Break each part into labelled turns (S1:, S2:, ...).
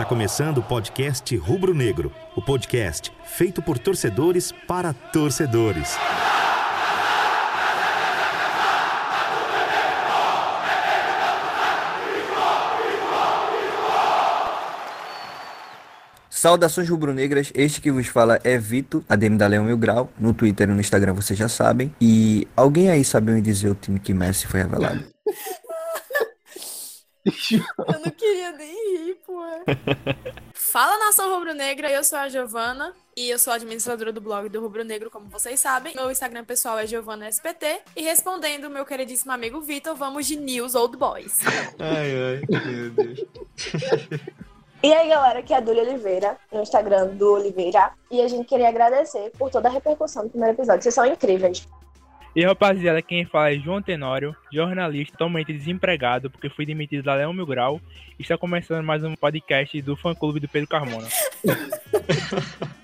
S1: Está começando o podcast Rubro Negro, o podcast feito por torcedores para torcedores.
S2: Saudações rubro-negras, este que vos fala é Vito, ADM da Leão Mil Grau, no Twitter e no Instagram vocês já sabem. E alguém aí sabe me dizer o time que Messi foi revelado?
S3: Eu não queria nem Fala nação rubro-negra, eu sou a Giovana e eu sou administradora do blog do Rubro Negro, como vocês sabem. Meu Instagram pessoal é GiovanaSPT e respondendo meu queridíssimo amigo Vitor, vamos de News Old Boys.
S4: Ai, ai, meu Deus.
S5: E aí, galera, aqui é a Dully Oliveira, no Instagram do Oliveira. E a gente queria agradecer por toda a repercussão do primeiro episódio. Vocês são incríveis.
S6: E rapaziada, quem fala é João Tenório, jornalista totalmente desempregado porque fui demitido da Leão Mil Grau. E está começando mais um podcast do fã clube do Pedro Carmona.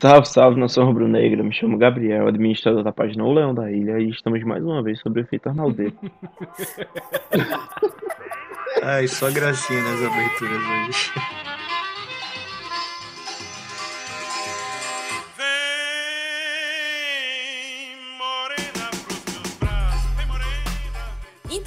S4: Salve, salve, nação rubro-negra. Me chamo Gabriel, administrador da página O Leão da Ilha, e estamos mais uma vez sobre o efeito Arnaldo. Ai, só gracinha nas aberturas hoje.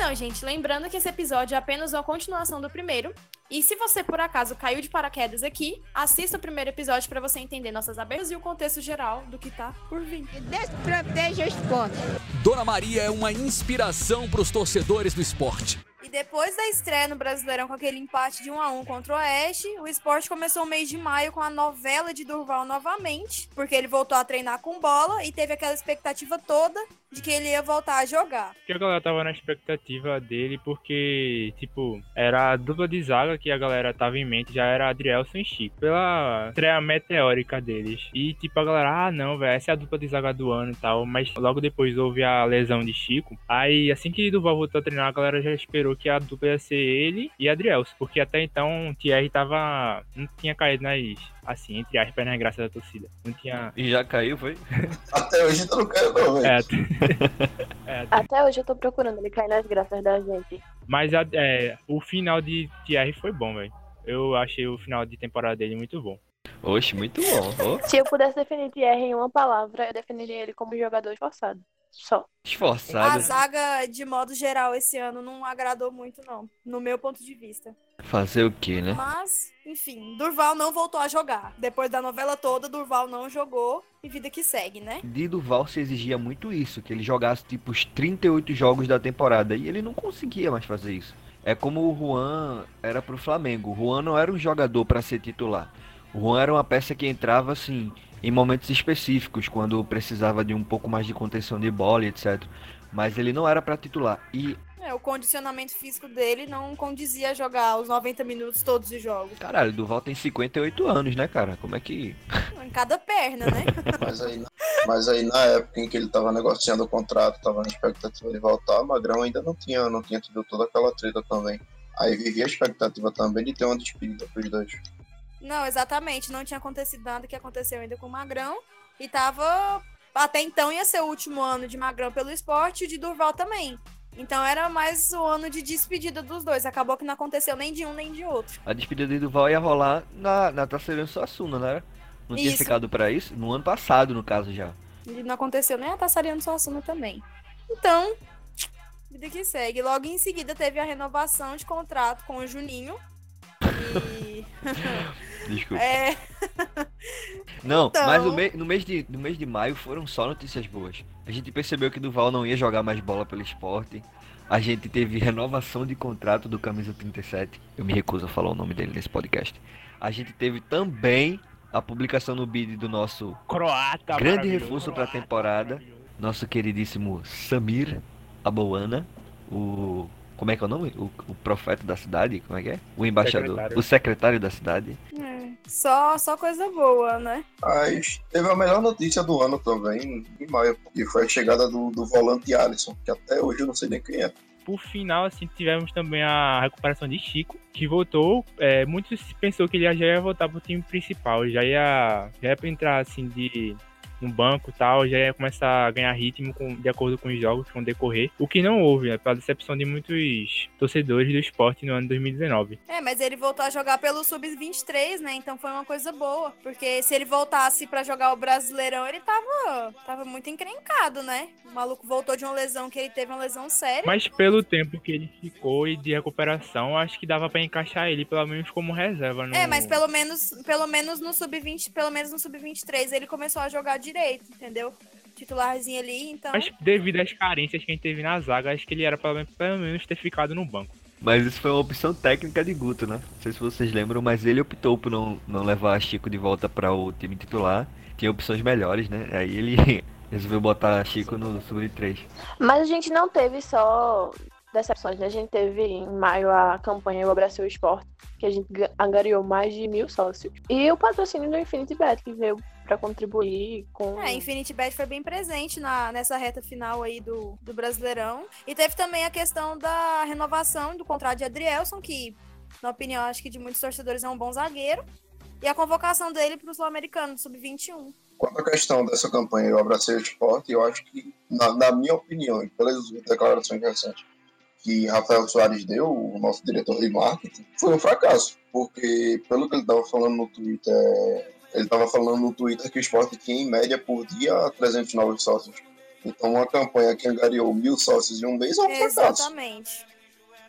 S3: Então, gente, lembrando que esse episódio é apenas uma continuação do primeiro. E se você, por acaso, caiu de paraquedas aqui, assista o primeiro episódio para você entender nossas aberturas e o contexto geral do que tá por vir.
S7: Desproteja o esporte.
S8: Dona Maria é uma inspiração para os torcedores do esporte.
S3: E depois da estreia no Brasileirão com aquele empate de 1 a 1 contra o Oeste, o esporte começou o mês de maio com a novela de Durval novamente, porque ele voltou a treinar com bola e teve aquela expectativa toda de que ele ia voltar a jogar.
S6: Que a galera tava na expectativa dele porque, tipo, era a dupla de zaga que a galera tava em mente, já era Adrielson e Chico. Pela estreia meteórica deles. E, tipo, a galera, ah, não, velho, essa é a dupla de zaga do ano e tal. Mas logo depois houve a lesão de Chico. Aí, assim que Durval voltou a treinar, a galera já esperou que a dupla ia ser ele e Adrielson. Porque até então, Thierry tava. não tinha caído nas. Assim, entre aspas, nas graças da torcida. Não tinha.
S9: E já caiu, foi?
S10: Até hoje eu não caiu, não, velho.
S6: É, é,
S5: Até hoje eu tô procurando ele cair nas graças da gente.
S6: Mas a- é, o final de Thierry foi bom, velho. Eu achei o final de temporada dele muito bom.
S9: Oxe, muito bom. Ô,
S5: Se eu pudesse definir Thierry em uma palavra, eu definiria ele como jogador esforçado. Só.
S3: A
S9: esforçado.
S3: zaga, de modo geral, esse ano não agradou muito, não. No meu ponto de vista.
S9: Fazer o quê, né?
S3: Mas, enfim, Durval não voltou a jogar. Depois da novela toda, Durval não jogou e vida que segue, né?
S2: De Duval se exigia muito isso, que ele jogasse tipo os 38 jogos da temporada, e ele não conseguia mais fazer isso. É como o Juan era pro Flamengo. O Juan não era um jogador para ser titular. O Juan era uma peça que entrava assim em momentos específicos, quando precisava de um pouco mais de contenção de bola, e etc. Mas ele não era para titular. E
S3: É, o condicionamento físico dele não condizia a jogar os 90 minutos todos os jogos.
S2: caralho, Duval tem 58 anos, né, cara? Como é que
S3: Em cada perna, né?
S10: Mas aí, mas aí na época em que ele tava negociando o contrato, tava na expectativa de voltar, Magrão ainda não tinha, não tinha tido toda aquela treta também. Aí vivia a expectativa também de ter uma despedida pros dois.
S3: Não, exatamente. Não tinha acontecido nada que aconteceu ainda com o Magrão. E tava. Até então ia ser o último ano de Magrão pelo esporte e de Durval também. Então era mais o ano de despedida dos dois. Acabou que não aconteceu nem de um nem de outro.
S2: A despedida de Duval ia rolar na, na Taceirão Suassuna, né? Não tinha
S3: Isso.
S2: ficado pra isso? No ano passado, no caso, já.
S3: E não aconteceu nem a Tassariano Suassuna também. Então, vida que segue. Logo em seguida teve a renovação de contrato com o Juninho. E.
S2: Desculpa.
S3: é.
S2: Não,
S3: então-
S2: mas no, me- no mês de, no mês de maio foram só notícias boas. A gente percebeu que Duval não ia jogar mais bola pelo esporte. A gente teve renovação de contrato do Camisa 37. Eu me recuso a falar o nome dele nesse podcast. A gente teve também a publicação no bid do nosso
S6: Croata,
S2: grande reforço para a temporada. Nosso queridíssimo Samir Abouana, o como é que é o nome? O, o profeta da cidade, como é que é? O embaixador,
S6: Secretário.
S2: o secretário da cidade.
S3: é, Só, só coisa boa, né?
S10: Mas teve a melhor notícia do ano também, em maio, que foi a chegada do, do volante Alisson, que até hoje eu não sei nem quem é.
S6: Por final, assim, tivemos também a recuperação de Chico, que voltou. É, muitos pensou que ele já ia voltar pro time principal, já ia, já ia pra entrar assim de no banco e tal, já ia começar a ganhar ritmo com, de acordo com os jogos que vão decorrer. O que não houve, né? Pela decepção de muitos torcedores do esporte no ano 2019.
S3: É, mas ele voltou a jogar pelo Sub-23, né? Então foi uma coisa boa. Porque se ele voltasse para jogar o Brasileirão, ele tava, tava muito encrencado, né? O maluco voltou de uma lesão que ele teve uma lesão séria.
S6: Mas pelo tempo que ele ficou e de recuperação, acho que dava para encaixar ele pelo menos como reserva. No...
S3: É, mas pelo menos, pelo menos no Sub-20, pelo menos no Sub-23 ele começou a jogar direito, entendeu? Titularzinho ali, então.
S6: Mas devido às carências que a gente teve na zaga, acho que ele era pelo menos, pelo menos ter ficado no banco.
S2: Mas isso foi uma opção técnica de Guto, né? Não sei se vocês lembram, mas ele optou por não, não levar Chico de volta para o time titular. Tinha opções melhores, né? Aí ele resolveu botar Chico no sub-3.
S5: Mas a gente não teve só decepções, né? A gente teve em maio a campanha O Abraço Esporte, que a gente angariou mais de mil sócios. E o patrocínio do Infinity Bet, que veio para contribuir com.
S3: É, Infinity Bet foi bem presente na, nessa reta final aí do, do Brasileirão. E teve também a questão da renovação do contrato de Adrielson, que, na opinião, acho que de muitos torcedores é um bom zagueiro. E a convocação dele para o Sul-Americano, sub-21.
S10: Quanto à questão dessa campanha do Abraceiro Esporte, eu acho que, na, na, minha opinião, e pelas declarações recentes que Rafael Soares deu, o nosso diretor de marketing, foi um fracasso. Porque, pelo que ele estava falando no Twitter, ele estava falando no Twitter que o esporte tinha, em média, por dia, 300 novos sócios. Então, uma campanha que angariou mil sócios em um mês é um fracasso.
S3: Exatamente.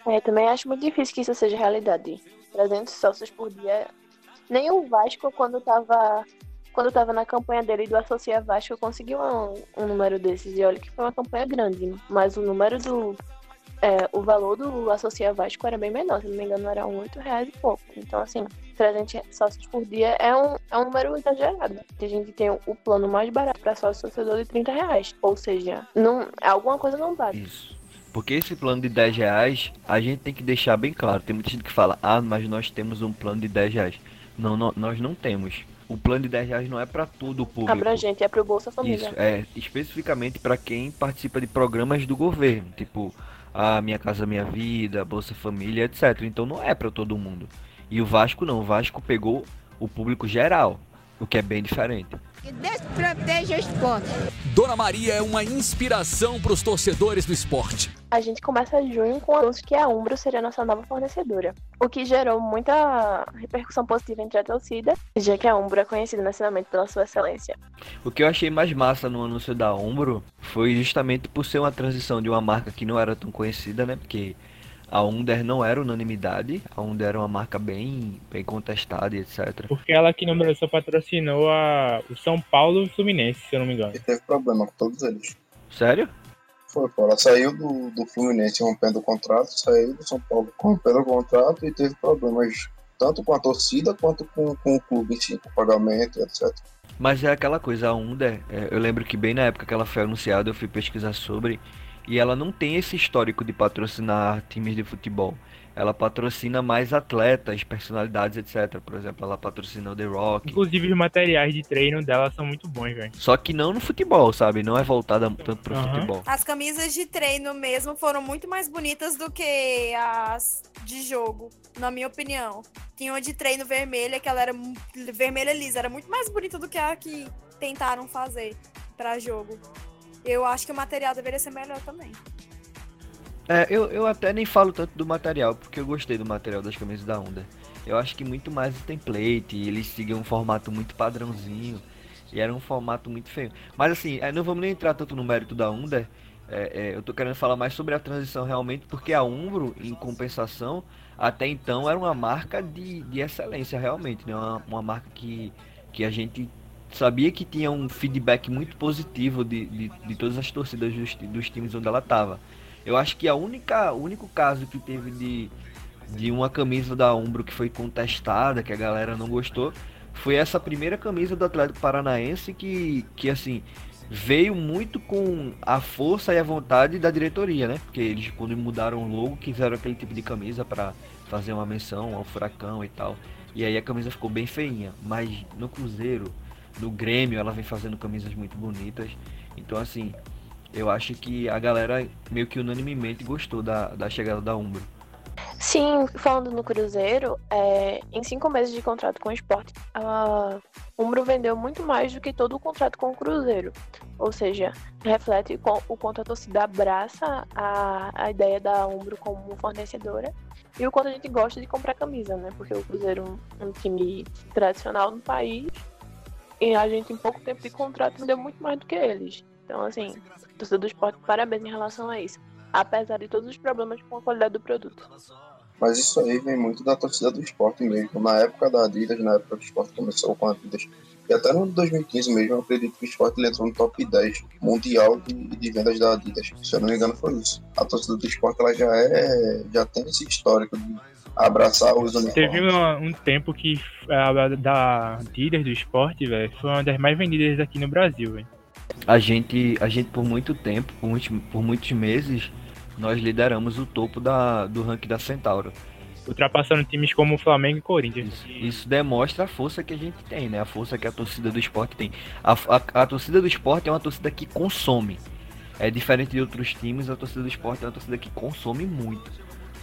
S5: É, também acho muito difícil que isso seja realidade. 300 sócios por dia. Nem o Vasco, quando estava quando tava na campanha dele do Associa Vasco, conseguiu um, um número desses. E olha que foi uma campanha grande. Mas o número do é, o valor do Associa Vasco era bem menor, se não me engano, era R$ reais e pouco. Então, assim, 300 sócios por dia é um, é um número exagerado. A gente tem o plano mais barato para sócio torcedor de 30 reais. Ou seja, não, alguma coisa não bate.
S2: Isso. Porque esse plano de 10 reais, a gente tem que deixar bem claro. Tem muita gente que fala, ah, mas nós temos um plano de 10 reais. Não, não nós não temos. O plano de 10 reais não é para todo o público.
S5: Abrangente, é para o Bolsa Família.
S2: Isso, é especificamente para quem participa de programas do governo. Tipo, a Minha Casa Minha Vida, Bolsa Família, etc. Então não é para todo mundo. E o Vasco não, o Vasco pegou o público geral, o que é bem diferente.
S7: Que desproteja o esporte.
S8: Dona Maria é uma inspiração para os torcedores do esporte.
S5: A gente começa junho com o anúncio que a Umbro seria nossa nova fornecedora, o que gerou muita repercussão positiva entre a torcida, já que a Umbro é conhecida nacionalmente pela sua excelência.
S2: O que eu achei mais massa no anúncio da Umbro foi justamente por ser uma transição de uma marca que não era tão conhecida, né? Porque a Under não era unanimidade, a Under era uma marca bem, bem contestada e etc.
S6: Porque ela aqui no Brasil patrocinou a, o São Paulo Fluminense, se eu não me engano.
S10: E teve problema com todos eles.
S2: Sério?
S10: Foi, pô. Ela saiu do, do Fluminense rompendo o contrato, saiu do São Paulo rompendo o contrato e teve problemas tanto com a torcida quanto com, com o clube em si, com o pagamento, etc.
S2: Mas é aquela coisa, a Under, é, eu lembro que bem na época que ela foi anunciada, eu fui pesquisar sobre, e ela não tem esse histórico de patrocinar times de futebol. Ela patrocina mais atletas, personalidades, etc. Por exemplo, ela patrocina o The Rock.
S6: Inclusive, os materiais de treino dela são muito bons, velho.
S2: Só que não no futebol, sabe? Não é voltada tanto pro
S6: Aham.
S2: futebol.
S3: As camisas de treino mesmo foram muito mais bonitas do que as de jogo, na minha opinião. Tinha uma de treino vermelha, que ela era vermelha lisa, era muito mais bonita do que a que tentaram fazer pra jogo. Eu acho que o material deveria ser melhor também.
S2: É, eu, eu até nem falo tanto do material, porque eu gostei do material das camisas da Onda. Eu acho que muito mais o template, eles seguem um formato muito padrãozinho, e era um formato muito feio. Mas assim, é, não vamos nem entrar tanto no mérito da Under, é, é, eu tô querendo falar mais sobre a transição realmente, porque a Umbro, em compensação, até então era uma marca de, de excelência realmente, né? Uma, uma marca que, que a gente sabia que tinha um feedback muito positivo de, de, de todas as torcidas dos, dos times onde ela tava. Eu acho que a única, único caso que teve de, de uma camisa da Umbro que foi contestada, que a galera não gostou, foi essa primeira camisa do Atlético Paranaense que, que assim, veio muito com a força e a vontade da diretoria, né? Porque eles, quando mudaram o logo, quiseram aquele tipo de camisa para fazer uma menção ao furacão e tal. E aí a camisa ficou bem feinha. Mas no Cruzeiro, no Grêmio, ela vem fazendo camisas muito bonitas. Então, assim, eu acho que a galera meio que unanimemente gostou da, da chegada da Umbro.
S5: Sim, falando no Cruzeiro, é, em cinco meses de contrato com o esporte, ela Umbro vendeu muito mais do que todo o contrato com o Cruzeiro. Ou seja, reflete o quanto a torcida abraça a, a ideia da Umbro como fornecedora e o quanto a gente gosta de comprar camisa, né? Porque o Cruzeiro é um time tradicional no país e a gente, em pouco tempo de contrato, vendeu muito mais do que eles. Então, assim, torcida do esporte, parabéns em relação a isso. Apesar de todos os problemas com a qualidade do produto.
S10: Mas isso aí vem muito da torcida do esporte mesmo. Na época da Adidas, na época que o esporte começou com a Adidas, e até no 2015 mesmo, eu acredito que o esporte entrou no top 10 mundial de, de, vendas da Adidas. Se eu não me engano, foi isso. A torcida do esporte ela já, é, já tem esse histórico de abraçar os uniformes.
S6: Teve um, um tempo que a da Adidas do esporte, velho, foi uma das mais vendidas aqui no Brasil, velho.
S2: A gente, a gente por muito tempo, por, muitos, por muitos meses, nós lideramos o topo da, do ranking da Centauro.
S6: Ultrapassando times como o Flamengo e Corinthians.
S2: Isso, isso, demonstra a força que a gente tem, né? A força que a torcida do esporte tem. A, a, a torcida do esporte é uma torcida que consome. É diferente de outros times, a torcida do esporte é uma torcida que consome muito.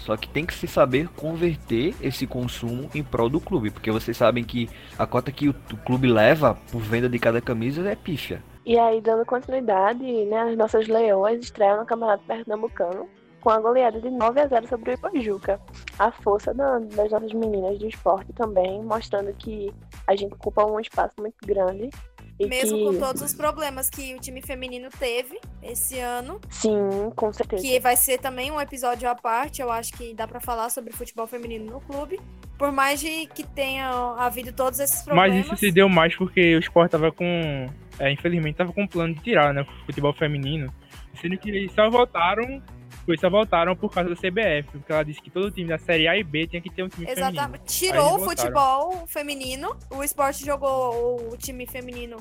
S2: Só que tem que se saber converter esse consumo em prol do clube, porque vocês sabem que a cota que o, o clube leva por venda de cada camisa é pífia.
S5: E aí, dando continuidade, né, as nossas leões estreiam no Campeonato Pernambucano com a goleada de 9 a 0 sobre o Ipajuca. A força da, das nossas meninas do esporte também, mostrando que a gente ocupa um espaço muito grande.
S3: Mesmo
S5: que...
S3: com todos os problemas que o time feminino teve esse ano.
S5: Sim, com certeza.
S3: Que vai ser também um episódio à parte, eu acho que dá para falar sobre futebol feminino no clube. Por mais de que tenha havido todos esses problemas.
S6: Mas isso se deu mais porque o esporte tava com é, infelizmente tava com um plano de tirar, né, o futebol feminino. Sendo que eles só voltaram, pois só voltaram por causa da CBF, porque ela disse que todo time da Série A e B tinha que ter um time
S3: Exatamente.
S6: feminino.
S3: Tirou o futebol feminino, o esporte jogou o time feminino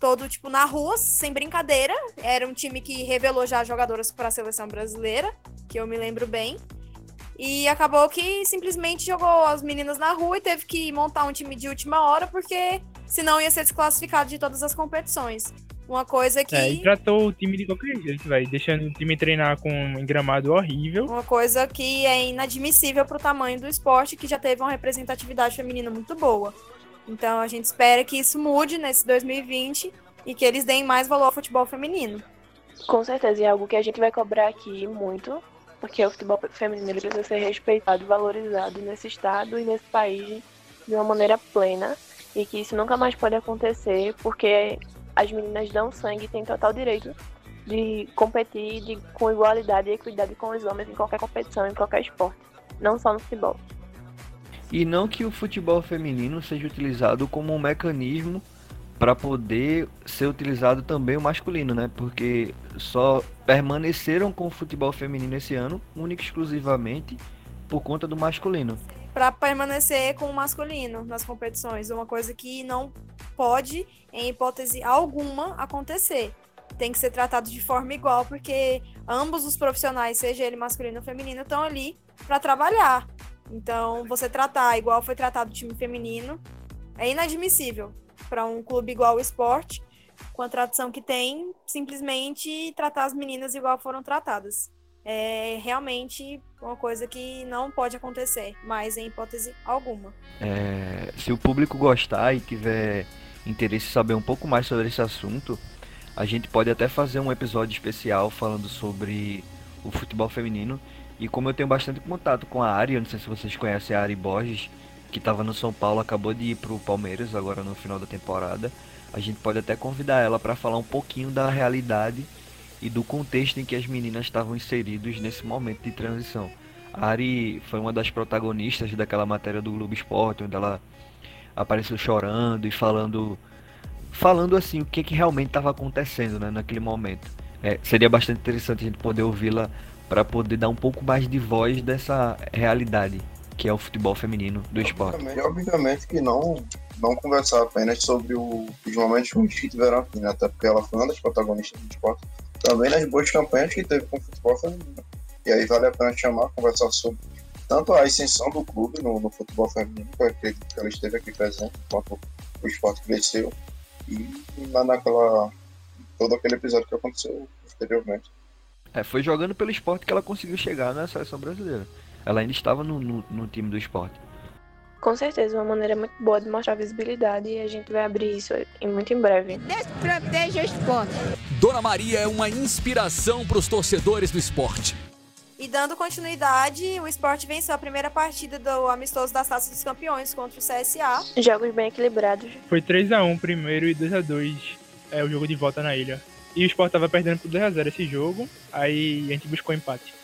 S3: todo, tipo, na rua, sem brincadeira. Era um time que revelou já jogadoras para a seleção brasileira, que eu me lembro bem. E acabou que simplesmente jogou as meninas na rua e teve que montar um time de última hora, porque senão ia ser desclassificado de todas as competições. Uma coisa que.
S6: É, tratou o time de qualquer jeito, vai, deixando o time treinar com um gramado horrível.
S3: Uma coisa que é inadmissível pro tamanho do esporte, que já teve uma representatividade feminina muito boa. Então a gente espera que isso mude nesse 2020 e que eles deem mais valor ao futebol feminino.
S5: Com certeza, e é algo que a gente vai cobrar aqui muito, porque o futebol feminino precisa ser respeitado e valorizado nesse estado e nesse país de uma maneira plena e que isso nunca mais pode acontecer porque as meninas dão sangue e têm total direito de competir de, com igualdade e equidade com os homens em qualquer competição, em qualquer esporte, não só no futebol.
S2: E não que o futebol feminino seja utilizado como um mecanismo para poder ser utilizado também o masculino, né? Porque só permaneceram com o futebol feminino esse ano, única e exclusivamente por conta do masculino
S3: para permanecer com o masculino nas competições, uma coisa que não pode, em hipótese alguma, acontecer. Tem que ser tratado de forma igual, porque ambos os profissionais, seja ele masculino ou feminino, estão ali para trabalhar. Então, você tratar igual foi tratado o time feminino é inadmissível para um clube igual o esporte, com a tradição que tem, simplesmente tratar as meninas igual foram tratadas é realmente uma coisa que não pode acontecer, mas em hipótese alguma.
S2: É, se o público gostar e tiver interesse em saber um pouco mais sobre esse assunto, a gente pode até fazer um episódio especial falando sobre o futebol feminino. E como eu tenho bastante contato com a eu não sei se vocês conhecem a Ari Borges, que estava no São Paulo, acabou de ir para o Palmeiras agora no final da temporada. A gente pode até convidar ela para falar um pouquinho da realidade e do contexto em que as meninas estavam inseridos nesse momento de transição. A Ari foi uma das protagonistas daquela matéria do Globo Esporte, onde ela apareceu chorando e falando falando assim o que, que realmente estava acontecendo né, naquele momento. É, seria bastante interessante a gente poder ouvi-la para poder dar um pouco mais de voz dessa realidade que é o futebol feminino do esporte.
S10: Obviamente, obviamente que não não conversar apenas sobre o, os momentos ruins que tiveram aqui, né? até porque ela foi uma das protagonistas do esporte, também nas boas campanhas que teve com o futebol feminino. E aí vale a pena chamar, conversar sobre tanto a ascensão do clube no, no futebol feminino, que eu acredito que ela esteve aqui presente, enquanto o esporte cresceu, e lá naquela. todo aquele episódio que aconteceu posteriormente.
S2: É, foi jogando pelo esporte que ela conseguiu chegar na seleção brasileira. Ela ainda estava no, no, no time do esporte.
S5: Com certeza, uma maneira muito boa de mostrar visibilidade e a gente vai abrir isso em- muito em breve.
S7: Desproteja o esporte.
S8: Dona Maria é uma inspiração para os torcedores do esporte.
S3: E dando continuidade, o esporte venceu a primeira partida do amistoso das Taças dos Campeões contra o CSA.
S5: Jogos bem equilibrados.
S6: Foi 3x1 primeiro e 2x2 é o jogo de volta na ilha. E o Sport tava perdendo por 2x0 esse jogo, aí a gente buscou empate.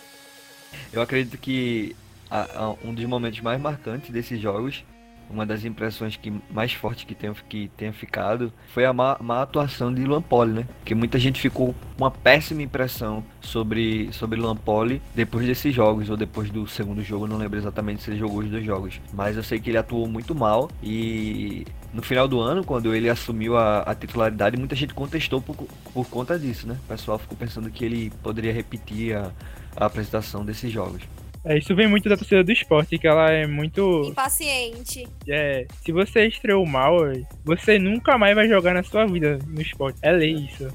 S2: Eu acredito que a- a- um dos momentos mais marcantes desses jogos, uma das impressões que mais fortes que tenha, que tenha ficado, foi a má, má atuação de Luan Poli, né? Porque muita gente ficou com uma péssima impressão sobre, sobre Luan Poli depois desses jogos, ou depois do segundo jogo, não lembro exatamente se ele jogou os dois jogos. Mas eu sei que ele atuou muito mal e no final do ano, quando ele assumiu a, a titularidade, muita gente contestou por, por conta disso, né? O pessoal ficou pensando que ele poderia repetir a, a apresentação desses jogos.
S6: É, isso vem muito da torcida do esporte, que ela é muito.
S3: Impaciente.
S6: É, se você estreou mal, você nunca mais vai jogar na sua vida no esporte. É lei isso.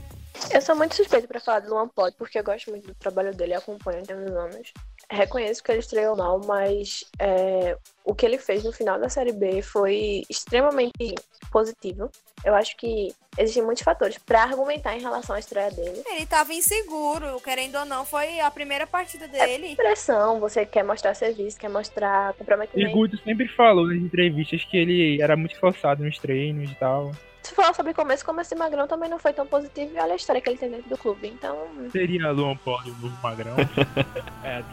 S5: Eu sou muito suspeita pra falar do Luan porque eu gosto muito do trabalho dele, acompanho há uns anos. Reconheço que ele estreou mal, mas é, o que ele fez no final da Série B foi extremamente positivo. Eu acho que existem muitos fatores pra argumentar em relação à estreia dele.
S3: Ele tava inseguro, querendo ou não, foi a primeira partida dele.
S5: Pressão, você quer mostrar serviço, quer mostrar
S6: E
S5: comprometimento.
S6: Guto sempre falou nas entrevistas que ele era muito forçado nos treinos e tal.
S5: Se falar sobre começo, começo de Magrão também não foi tão positivo e olha a história que ele tem dentro do clube. Então,
S6: Seria Luan Poli o novo magrão. é,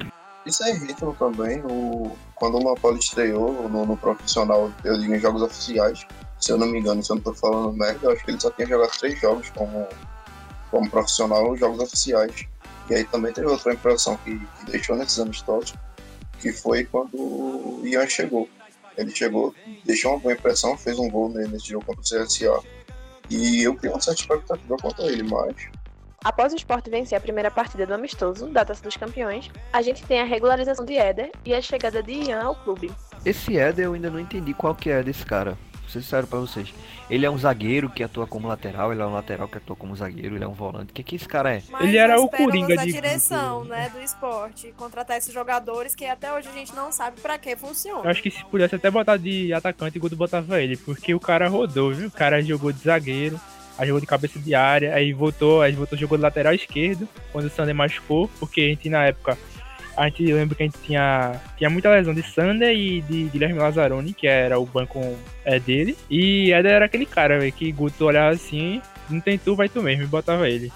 S10: Isso é ritmo também. O... Quando o Lampoli estreou no, no profissional, eu digo em jogos oficiais, se eu não me engano, se eu não tô falando merda, eu acho que ele só tinha jogado três jogos como, como profissional, jogos oficiais. E aí também teve outra impressão que, que deixou nesses amistosos, que foi quando o Ian chegou. Ele chegou, deixou uma boa impressão, fez um gol ne- nesse jogo contra o CSA. E eu criei uma certa expectativa contra ele, mas
S5: após o Sport vencer a primeira partida do amistoso da Taça dos Campeões, a gente tem a regularização de Éder e a chegada de Ian ao clube.
S2: Esse Éder eu ainda não entendi qual que é desse cara. Ser sincero pra vocês. Ele é um zagueiro que atua como lateral, ele é um lateral que atua como zagueiro, ele é um volante. O que que esse cara é?
S3: Mas
S6: Ele era o Coringa
S3: da
S6: de
S3: direção, né, do esporte. Contratar esses jogadores que até hoje a gente não sabe pra que funciona.
S6: Eu acho que se pudesse até botar de atacante, o Guto botava ele, porque o cara rodou, viu? O cara jogou de zagueiro, aí jogou de cabeça de área, aí voltou, aí voltou, jogou de lateral esquerdo, quando o Sander machucou, porque a gente na época, a gente lembra que a gente tinha, tinha muita lesão de Sander e de Guilherme Lazzaroni, que era o banco é, dele, e Éder era aquele cara, velho, que Guto olhava assim, não tem tu, vai tu mesmo, e botava ele.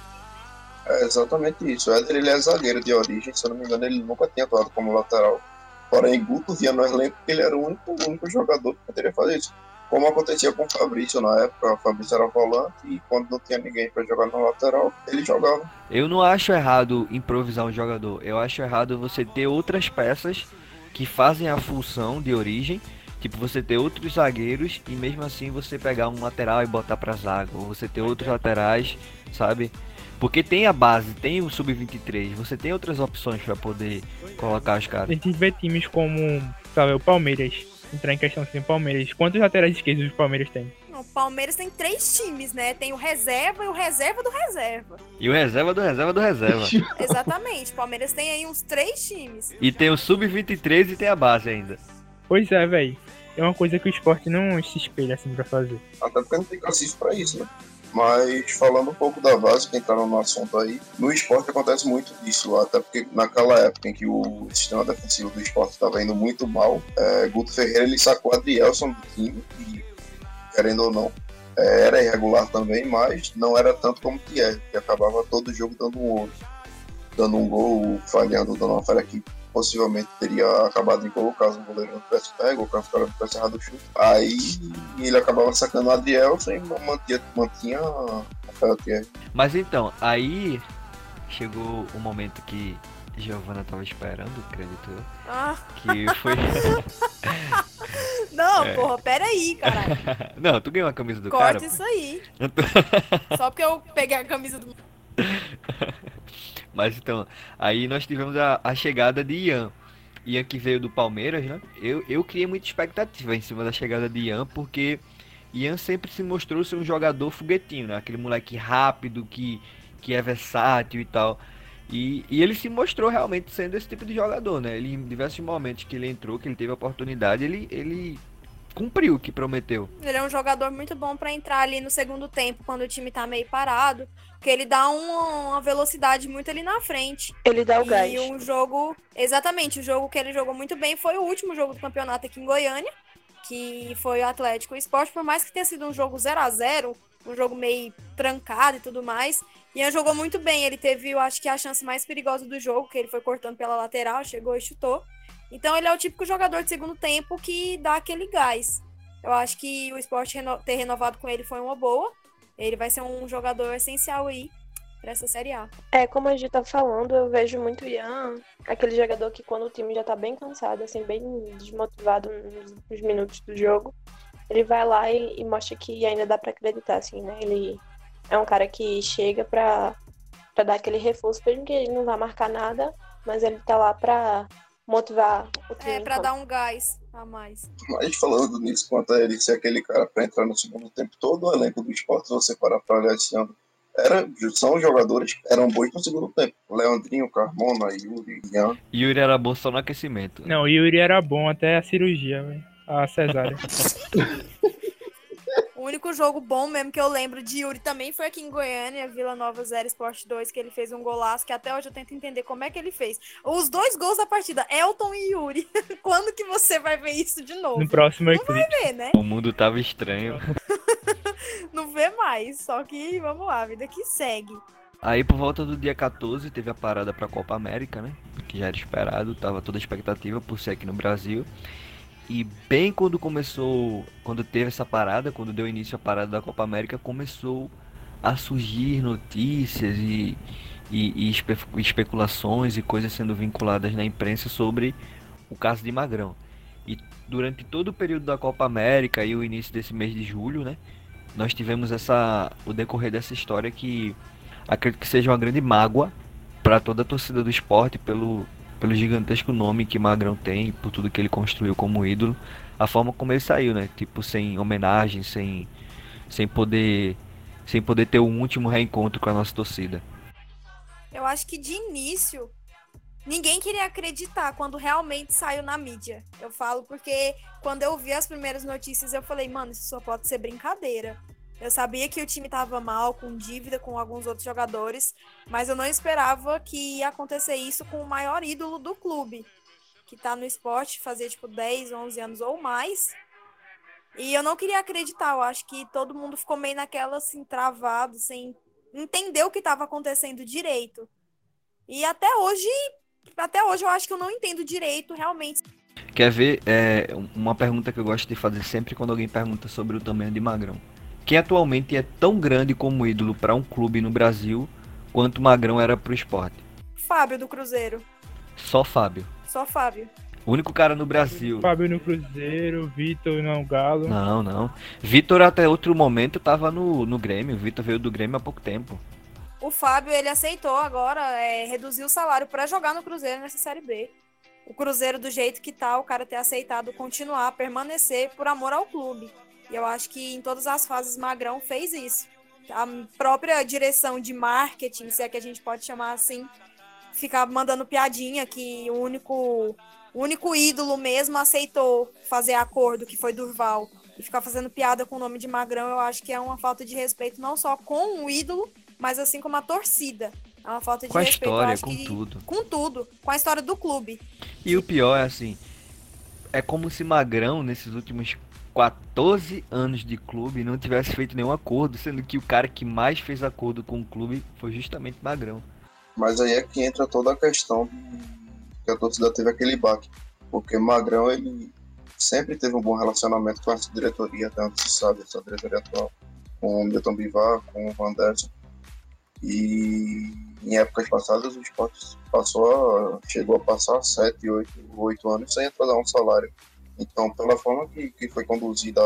S10: É exatamente isso. O Éder ele é zagueiro de origem, se eu não me engano, ele nunca tinha atuado como lateral. Porém, Guto via no elenco que ele era o único, o único jogador que poderia fazer isso. Como acontecia com o Fabrício na época, o Fabrício era volante e quando não tinha ninguém para jogar no lateral, ele jogava.
S2: Eu não acho errado improvisar um jogador. Eu acho errado você ter outras peças que fazem a função de origem. Tipo, você ter outros zagueiros e mesmo assim você pegar um lateral e botar pra zaga. Ou você ter outros laterais, sabe? Porque tem a base, tem o sub-23. Você tem outras opções pra poder colocar os
S6: A
S2: caras.
S6: gente vê times como, sabe, o Palmeiras, entrar em questão assim, o Palmeiras, quantos laterais esquerdos o Palmeiras tem?
S3: O Palmeiras tem três times, né? Tem o reserva e o reserva do reserva.
S2: E o reserva do reserva do reserva.
S3: Exatamente. O Palmeiras tem aí uns três times.
S2: e tem o sub-23 e tem a base ainda.
S6: Pois é, velho. É uma coisa que o esporte não se espelha assim pra fazer.
S10: Até porque não tem cacife para isso, né? Mas falando um pouco da base, que entraram no assunto aí, no esporte acontece muito disso, até porque naquela época em que o sistema defensivo do esporte estava indo muito mal, é, Guto Ferreira ele sacou Adrielson do time, e querendo ou não, é, era irregular também, mas não era tanto como Thierry, que acabava todo jogo dando um dando um gol, falhando, dando uma falha que possivelmente teria acabado em caso o goleiro não tivesse pego, ou caso o cara não tivesse errado o chute. Aí ele acabava sacando o Adrielson e mantinha, mantinha Rafael Thierry.
S2: Mas então, aí chegou o momento que Giovanna tava esperando, acredito eu.
S3: Ah,
S2: Que foi.
S3: não,
S2: É.
S3: porra, peraí, caralho.
S2: Não, tu ganhou a camisa do
S3: Corta
S2: cara.
S3: isso aí. Só porque eu peguei a camisa do.
S2: Mas então, aí nós tivemos a, a chegada de Ian. Ian que veio do Palmeiras, né? Eu, eu criei muita expectativa em cima da chegada de Ian, porque Ian sempre se mostrou ser um jogador foguetinho, né? Aquele moleque rápido, que, que é versátil e tal. E, e ele se mostrou realmente sendo esse tipo de jogador, né? Ele, em diversos momentos que ele entrou, que ele teve a oportunidade, ele, ele cumpriu o que prometeu.
S3: Ele é um jogador muito bom pra entrar ali no segundo tempo, quando o time tá meio parado. Porque ele dá um- uma velocidade muito ali na frente.
S5: Ele dá o
S3: E
S5: gás.
S3: um jogo. Exatamente, o jogo que ele jogou muito bem foi o último jogo do campeonato aqui em Goiânia, que foi o Atlético Esporte, por mais que tenha sido um jogo 0 a 0 um jogo meio trancado e tudo mais. Ian jogou muito bem. Ele teve, eu acho que a chance mais perigosa do jogo, que ele foi cortando pela lateral, chegou e chutou. Então ele é o típico jogador de segundo tempo que dá aquele gás. Eu acho que o esporte reno- ter renovado com ele foi uma boa. Ele vai ser um jogador essencial aí pra essa Série A.
S5: É, como a gente tá falando, eu vejo muito Ian, aquele jogador que quando o time já tá bem cansado, assim, bem desmotivado nos minutos do jogo, ele vai lá e, e mostra que ainda dá pra acreditar, assim, né? Ele é um cara que chega pra, pra dar aquele reforço, mesmo que ele não vá marcar nada, mas ele tá lá pra motivar o time.
S3: É, pra dar um gás a mais.
S10: Mas falando nisso, quanto a ele ser aquele cara para entrar no segundo tempo, todo o elenco do esporte, se você parar para olhar esse ano, era, são jogadores que eram bons no segundo tempo. Leandrinho, Carmona, Yuri, Ian.
S2: Yuri era bom só no aquecimento.
S6: Não, Yuri era bom até a cirurgia, velho. A cesárea.
S3: O único jogo bom mesmo que eu lembro de Yuri também foi aqui em Goiânia, Vila Nova 0 Sport 2, que ele fez um golaço, que até hoje eu tento entender como é que ele fez. Os dois gols da partida, Elton e Yuri. Quando que você vai ver isso de novo?
S6: No próximo
S3: Não vai ver, né?
S2: O mundo tava estranho.
S3: Não vê mais. Só que, vamos lá, a vida que segue.
S2: Aí por volta do dia 14 teve a parada pra Copa América, né? Que já era esperado, tava toda a expectativa por ser aqui no Brasil. E bem quando começou, quando teve essa parada, quando deu início a parada da Copa América, começou a surgir notícias e, e, e espe- especulações e coisas sendo vinculadas na imprensa sobre o caso de Magrão. E durante todo o período da Copa América e o início desse mês de julho, né? Nós tivemos essa, o decorrer dessa história que acredito que seja uma grande mágoa para toda a torcida do esporte pelo, pelo gigantesco nome que Magrão tem, por tudo que ele construiu como ídolo, a forma como ele saiu, né? Tipo sem homenagem, sem sem poder sem poder ter um último reencontro com a nossa torcida.
S3: Eu acho que de início, ninguém queria acreditar quando realmente saiu na mídia. Eu falo porque quando eu vi as primeiras notícias, eu falei, mano, isso só pode ser brincadeira. Eu sabia que o time tava mal, com dívida com alguns outros jogadores, mas eu não esperava que ia acontecer isso com o maior ídolo do clube, que tá no esporte, fazia tipo 10, 11 anos ou mais. E eu não queria acreditar, eu acho que todo mundo ficou meio naquela assim, travado, sem entender o que estava acontecendo direito. E até hoje, até hoje eu acho que eu não entendo direito realmente.
S2: Quer ver? É, uma pergunta que eu gosto de fazer sempre quando alguém pergunta sobre o tamanho de Magrão. Quem atualmente é tão grande como ídolo para um clube no Brasil quanto Magrão era pro esporte?
S3: Fábio do Cruzeiro.
S2: Só Fábio.
S3: Só Fábio.
S2: O único cara no Brasil.
S6: Fábio no Cruzeiro, Vitor no Galo.
S2: Não, não. Vitor até outro momento tava no, no Grêmio. Vitor veio do Grêmio há pouco tempo.
S3: O Fábio, ele aceitou agora é, reduzir o salário para jogar no Cruzeiro nessa Série B. O Cruzeiro, do jeito que tá, o cara ter aceitado continuar, permanecer por amor ao clube. E eu acho que em todas as fases Magrão fez isso. A própria direção de marketing, se é que a gente pode chamar assim, ficar mandando piadinha que o único, o único ídolo mesmo aceitou fazer acordo, que foi Durval. E ficar fazendo piada com o nome de Magrão, eu acho que é uma falta de respeito não só com o ídolo, mas assim como a torcida. É uma falta de
S2: Com a
S3: respeito. eu
S2: história,
S3: acho
S2: com
S3: que-
S2: tudo.
S3: Com tudo. Com a história do clube.
S2: E o pior é assim, é como se Magrão, nesses últimos 14 anos de clube, não tivesse feito nenhum acordo, sendo que o cara que mais fez acordo com o clube foi justamente Magrão.
S10: Mas aí é que entra toda a questão que a torcida teve aquele baque. Porque Magrão, ele sempre teve um bom relacionamento com essa diretoria, até onde se sabe, essa diretoria atual, com o Milton Bivar, com o Van Dersen. E em épocas passadas o esporte passou a- chegou a passar 7, 8, 8 anos sem atrasar um salário. Então, pela forma que, que foi conduzida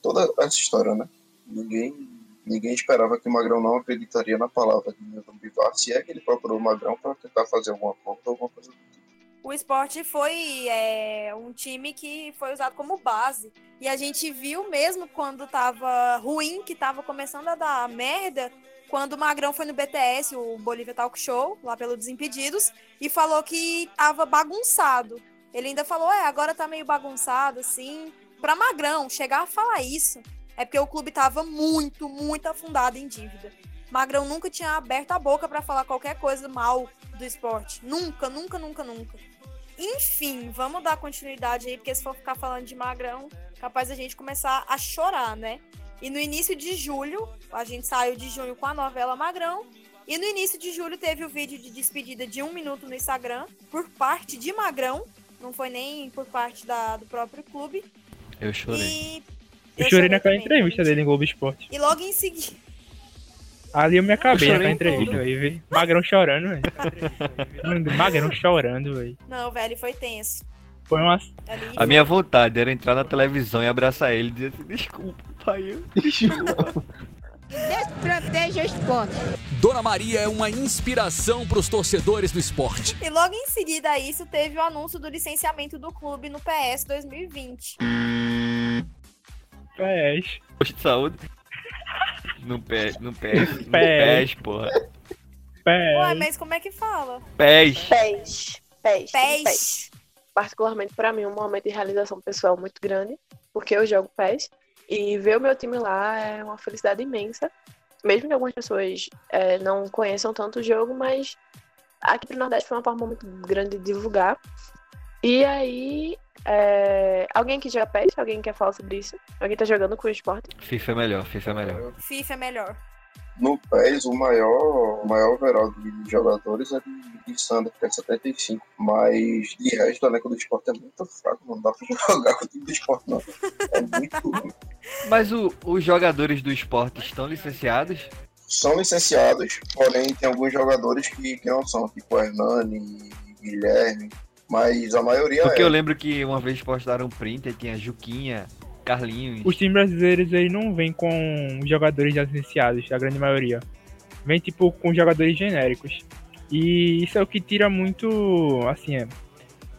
S10: toda essa história, né? Ninguém, ninguém esperava que o Magrão não acreditaria na palavra de Milton Bivar, se é que ele procurou o Magrão para tentar fazer alguma coisa, alguma coisa do tipo.
S3: O esporte foi é, um time que foi usado como base. E a gente viu mesmo quando tava ruim, que tava começando a dar merda, quando o Magrão foi no BTS, o Bolívia Talk Show, lá pelo Desimpedidos, e falou que tava bagunçado. Ele ainda falou, é, agora tá meio bagunçado, assim, pra Magrão chegar a falar isso, é porque o clube tava muito, muito afundado em dívida. Magrão nunca tinha aberto a boca pra falar qualquer coisa mal do esporte. Nunca, nunca, nunca, nunca. Enfim, vamos dar continuidade aí, porque se for ficar falando de Magrão, capaz a gente começar a chorar, né? E no início de julho, a gente saiu de junho com a novela Magrão. E no início de julho teve o vídeo de despedida de um minuto no Instagram, por parte de Magrão. Não foi nem por parte da, do próprio clube.
S2: Eu chorei.
S3: E
S6: Eu, chorei naquela
S3: também,
S6: entrevista dele em Globo Esporte.
S3: E logo em seguida.
S6: Ali eu me acabei
S2: Eu
S6: naquela entrevista, aí, velho. Magrão chorando, velho. Magrão chorando, velho.
S3: Não, velho, foi tenso.
S6: Foi uma.
S3: Ali,
S2: A minha vontade era entrar na televisão e abraçar ele e dizer assim, desculpa, pai. eu- Desculpa.
S7: Deus proteja o esporte.
S8: Dona Maria é uma inspiração para os torcedores do esporte.
S3: E logo em seguida a isso teve o anúncio do licenciamento do clube no PS 2020.
S6: PES.
S2: Posto de saúde. No pé, no pé, no
S6: Pés.
S2: pés, porra.
S3: Ué,
S6: PES.
S3: mas como é que fala?
S2: Pés.
S5: PES. PES.
S3: PES.
S5: PES. Particularmente pra mim, um momento de realização pessoal muito grande, porque eu jogo PES. E ver o meu time lá é uma felicidade imensa. Mesmo que algumas pessoas é, não conheçam tanto o jogo, mas aqui pro Nordeste foi uma forma muito grande de divulgar. E aí, é, alguém que joga PES? Alguém quer falar sobre isso? Alguém tá jogando com o esporte?
S2: FIFA é melhor, FIFA é melhor.
S3: FIFA é melhor.
S10: No PES, o maior, o maior overall de jogadores é de, de Sander, que é 75. Mas de resto, o elenco do esporte é muito fraco. Não dá pra jogar com o time do esporte, não. É muito ruim.
S2: Mas o- os jogadores do esporte estão licenciados?
S10: São licenciados, porém tem alguns jogadores que, que não são, tipo Hernani, Guilherme. Mas a maioria
S2: Porque
S10: é.
S2: eu lembro que uma vez postaram um print e tinha Juquinha, Carlinhos.
S6: Os times brasileiros eles não vêm com jogadores já licenciados, a grande maioria. Vem tipo com jogadores genéricos. E isso é o que tira muito, assim, é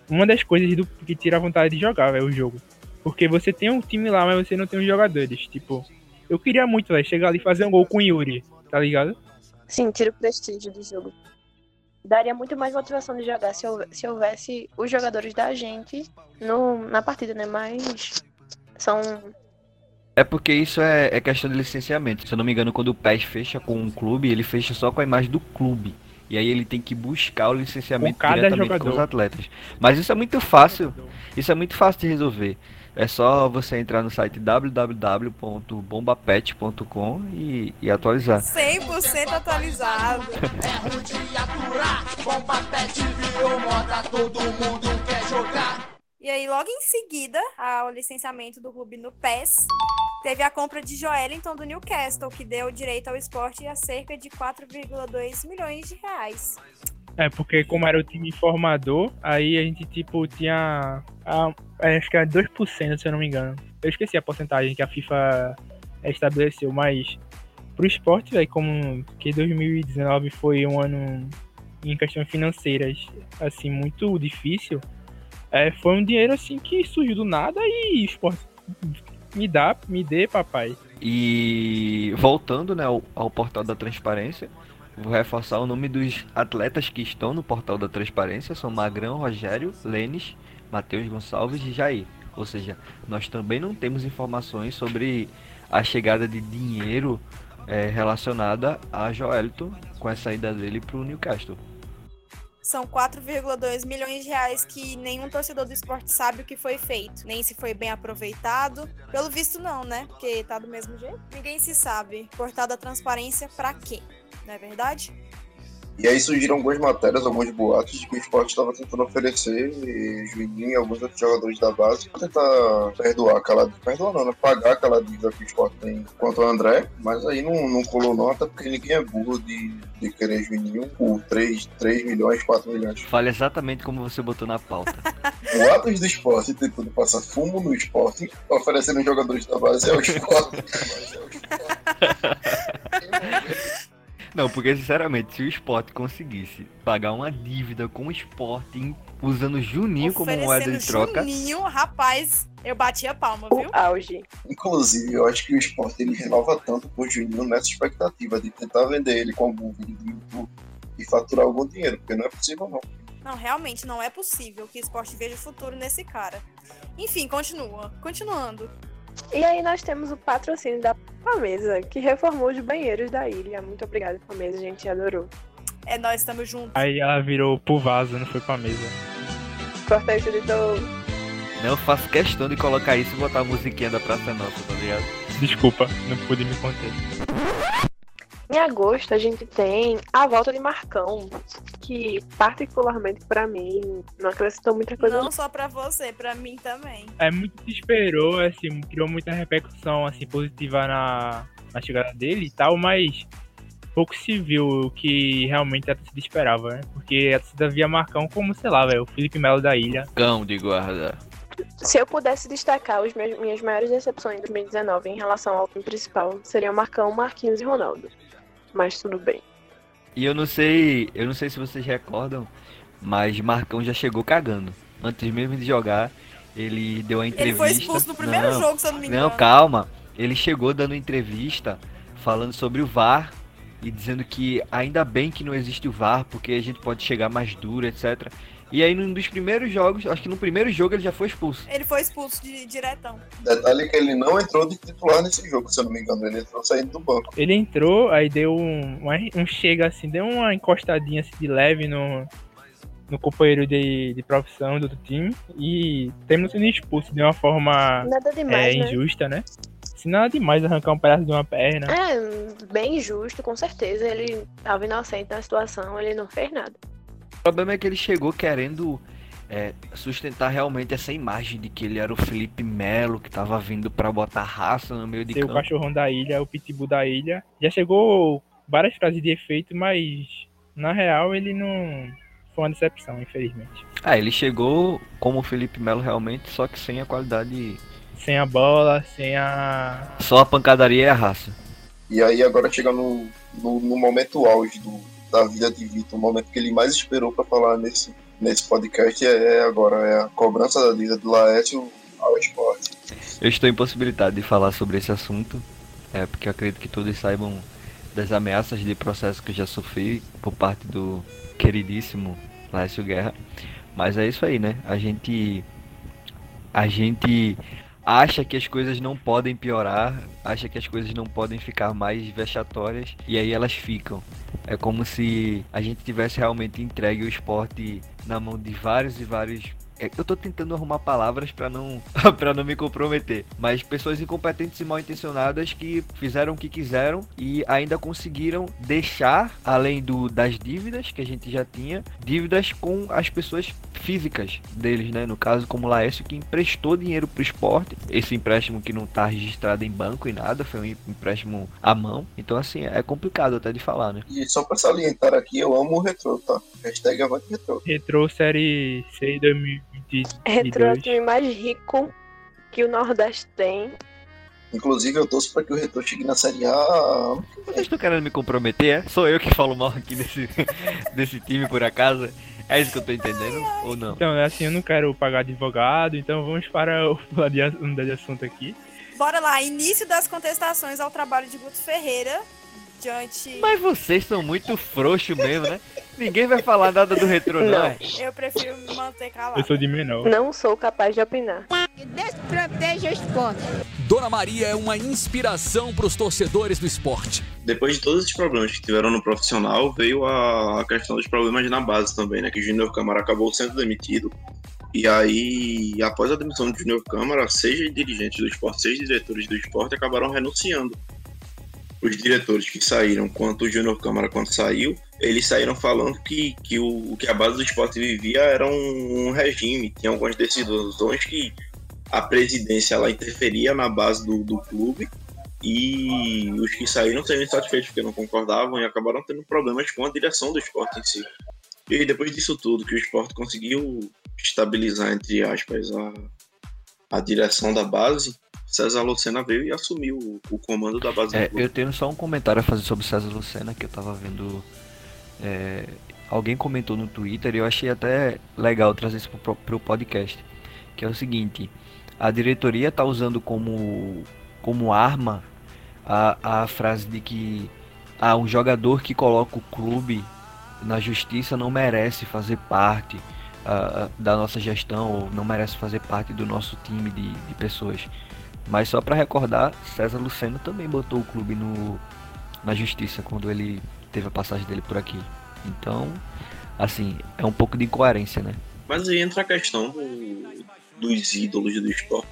S6: uma das coisas do que tira a vontade de jogar, velho, o jogo. Porque você tem um time lá, mas você não tem os jogadores. Tipo, eu queria muito, velho, chegar ali e fazer um gol com o Yuri, tá ligado?
S5: Sim, tira o prestígio do jogo. Daria muito mais motivação de jogar se houvesse os jogadores da gente no, na partida, né? Mas são.
S2: É porque isso é, é questão de licenciamento. Se eu não me engano, quando o PES fecha com um clube, ele fecha só com a imagem do clube. E aí ele tem que buscar o licenciamento
S6: Com
S2: diretamente com
S6: jogador.
S2: os atletas. Mas isso é muito fácil. Isso é muito fácil de resolver. É só você entrar no site www.bombapet.com e, e atualizar.
S3: 100% atualizado. E aí, logo em seguida, ao licenciamento do clube no PES, teve a compra de Joelinton do Newcastle, que deu direito ao esporte a cerca de 4,2 milhões de reais.
S6: É, porque como era o time formador, aí a gente, tipo, tinha. a- acho que era 2%, se eu não me engano. Eu esqueci a porcentagem que a FIFA estabeleceu, mas pro esporte, velho, como que 2019 foi um ano em questões financeiras, assim, muito difícil, é, foi um dinheiro, assim, que surgiu do nada e esporte me dá, me dê, papai.
S2: E voltando né, ao, ao portal da transparência, vou reforçar o nome dos atletas que estão no portal da transparência: são Magrão, Rogério, Lênis, Matheus Gonçalves e Jair. Ou seja, nós também não temos informações sobre a chegada de dinheiro eh, relacionada a Joelito com a saída dele para o Newcastle.
S3: São 4,2 milhões de reais que nenhum torcedor do esporte sabe o que foi feito, nem se foi bem aproveitado. Pelo visto, não, né? Porque tá do mesmo jeito. Ninguém se sabe. Portal da transparência pra quê? Não é verdade?
S10: E aí surgiram algumas matérias, alguns boatos de que o esporte estava tentando oferecer eh, Juninho e alguns outros jogadores da base para tentar perdoar aquela perdoar não, né? pagar aquela dívida que o esporte tem quanto ao André, mas aí não, não colou não, até porque ninguém é burro de, de querer Juninho por 3, 3 milhões, 4 milhões.
S2: Fale exatamente como você botou na pauta.
S10: Boatos do esporte tentando passar fumo no esporte, oferecendo jogadores da base é o esporte.
S2: Não, porque sinceramente, se o esporte conseguisse pagar uma dívida com o esporte em- usando Juninho como moeda de troca.
S3: Juninho, rapaz, eu bati a palma, viu?
S5: Auge.
S10: Inclusive, eu acho que o esporte ele renova tanto com o Juninho nessa expectativa de tentar vender ele como um vídeo do YouTube e faturar algum dinheiro, porque não é possível não.
S3: Não, realmente não é possível que o esporte veja futuro nesse cara. Enfim, continua. Continuando.
S5: E aí nós temos o patrocínio da Pamesa, que reformou os banheiros da ilha. Muito obrigada, Pamesa, a gente adorou.
S3: É, nós estamos juntos.
S6: Aí ela virou pro vaso, não foi pra mesa.
S5: Corta isso, editor.
S2: Não, eu faço questão de colocar isso e botar a musiquinha da Praça Nossa, tá ligado?
S6: Desculpa, não pude me conter.
S5: Em agosto a gente tem a volta de Marcão, que particularmente pra mim não acrescentou muita coisa.
S3: Não só pra você, pra mim também.
S6: É muito se esperou, assim, criou muita repercussão assim, positiva na, na chegada dele e tal, mas pouco se viu o que realmente a torcida esperava, né? Porque a torcida via Marcão como, sei lá, velho, o Felipe Melo da ilha.
S2: Cão de guarda.
S5: Se eu pudesse destacar as minhas, minhas maiores decepções em 2019 em relação ao time principal, seriam Marcão, Marquinhos e Ronaldo. Mas tudo bem.
S2: E eu não sei, eu não sei se vocês recordam, mas Marcão já chegou cagando. Antes mesmo de jogar, ele deu a entrevista.
S3: Ele foi expulso no primeiro
S2: não,
S3: jogo, se eu não me engano.
S2: Não, calma. Ele chegou dando entrevista falando sobre o VAR e dizendo que ainda bem que não existe o VAR, porque a gente pode chegar mais duro, etc. E aí, num dos primeiros jogos, acho que no primeiro jogo ele já foi expulso.
S3: Ele foi expulso de diretão.
S10: Detalhe que ele não entrou de titular nesse jogo, se eu não me engano. Ele entrou saindo do banco.
S6: Ele entrou, aí deu um, um chega assim, deu uma encostadinha assim de leve no, no companheiro de, de profissão do outro time e temos sendo expulso de uma forma
S5: Nada demais,
S6: é,
S5: né?
S6: injusta, né? Se nada demais arrancar um pedaço de uma perna.
S5: É, bem injusto, com certeza. Ele tava inocente na situação, ele não fez nada.
S2: O problema é que ele chegou querendo é, sustentar realmente essa imagem de que ele era o Felipe Melo, que tava vindo pra botar raça no meio de
S6: Ser o
S2: campo.
S6: cachorrão da ilha, o pitbull da ilha. Já chegou várias frases de efeito, mas na real ele não foi uma decepção, infelizmente.
S2: Ah, ele chegou como o Felipe Melo realmente, só que sem a qualidade.
S6: Sem a bola, sem a.
S2: Só a pancadaria e a raça.
S10: E aí agora chega no, no, no momento auge do, da vida de Vitor, o momento que ele mais esperou pra falar nesse, nesse podcast é, é agora, é a cobrança da dívida do Laércio ao esporte.
S2: Eu estou impossibilitado de falar sobre esse assunto, é porque eu acredito que todos saibam das ameaças de processo que eu já sofri por parte do queridíssimo Laércio Guerra. Mas é isso aí, né? A gente a gente acha que as coisas não podem piorar, acha que as coisas não podem ficar mais vexatórias e aí elas ficam. É como se a gente tivesse realmente entregue o esporte na mão de vários e vários eu tô tentando arrumar palavras pra não para não me comprometer, mas pessoas incompetentes e mal intencionadas que fizeram o que quiseram e ainda conseguiram deixar além do das dívidas que a gente já tinha, dívidas com as pessoas físicas deles, né? No caso como o Laércio que emprestou dinheiro pro esporte, esse empréstimo que não tá registrado em banco e nada, foi um empréstimo à mão. Então assim, é complicado até de falar, né?
S10: E só pra salientar aqui, eu amo o retrô, tá? Hashtag avante retrô.
S6: Retrô Série C 2022.
S5: Retrô é o time mais rico que o Nordeste tem.
S10: Inclusive, eu torço pra que o retrô chegue na Série A.
S2: Vocês estão querendo me comprometer, é? Sou eu que falo mal aqui desse, desse time, por acaso? É isso que eu tô entendendo ou não?
S6: Então, assim, eu não quero pagar advogado, então vamos para o mudar de assunto aqui.
S3: Bora lá, início das contestações ao trabalho de Guto Ferreira diante.
S2: Mas vocês são muito frouxos mesmo, né? Ninguém vai falar nada do retrô, não. é?
S3: Eu prefiro me manter calado.
S6: Eu sou de menor.
S5: Não sou capaz de opinar.
S7: Desproteja o esporte.
S8: Dona Maria é uma inspiração para os torcedores do esporte.
S10: Depois de todos esses problemas que tiveram no profissional, veio a questão dos problemas na base também, né? Que o Júnior Câmara acabou sendo demitido. E aí, após a demissão do Júnior Câmara, seis dirigentes do esporte, seis diretores do esporte acabaram renunciando. Os diretores que saíram, quanto o Júnior Câmara quando saiu, eles saíram falando que, que, o, que a base do esporte vivia era um, um regime, tinha algumas decisões que a presidência ela interferia na base do, do clube e os que saíram saíram insatisfeitos porque não concordavam e acabaram tendo problemas com a direção do esporte em si. E depois disso tudo, que o esporte conseguiu estabilizar, entre aspas, a, a direção da base, César Lucena veio e assumiu o, o comando da base
S2: É, eu tenho só um comentário a fazer sobre César Lucena que eu tava vendo. É, alguém comentou no Twitter e eu achei até legal trazer isso pro, pro podcast. Que é o seguinte: a diretoria tá usando como, como arma a, a frase de que ah, um jogador que coloca o clube na justiça não merece fazer parte uh, da nossa gestão ou não merece fazer parte do nosso time de, de pessoas. Mas só para recordar, César Luceno também botou o clube no, na justiça quando ele teve a passagem dele por aqui. Então, assim, é um pouco de incoerência, né?
S10: Mas aí entra a questão do, dos ídolos do esporte.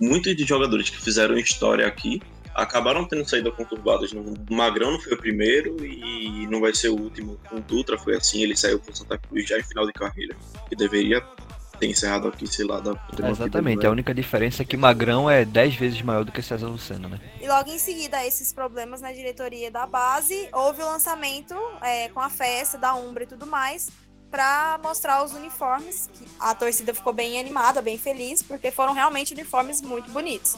S10: Muitos de jogadores que fizeram história aqui acabaram tendo saída conturbadas. O Magrão não foi o primeiro e não vai ser o último. O Dutra foi assim, ele saiu pro Santa Cruz já em final de carreira. Que deveria ter encerrado aqui, sei lá, da
S2: é, Exatamente, a única diferença é que Magrão é 10 vezes maior do que César Lucena, né?
S3: E logo em seguida, esses problemas na diretoria da base, houve o lançamento é, com a festa da Umbra e tudo mais, para mostrar os uniformes. A torcida ficou bem animada, bem feliz, porque foram realmente uniformes muito bonitos.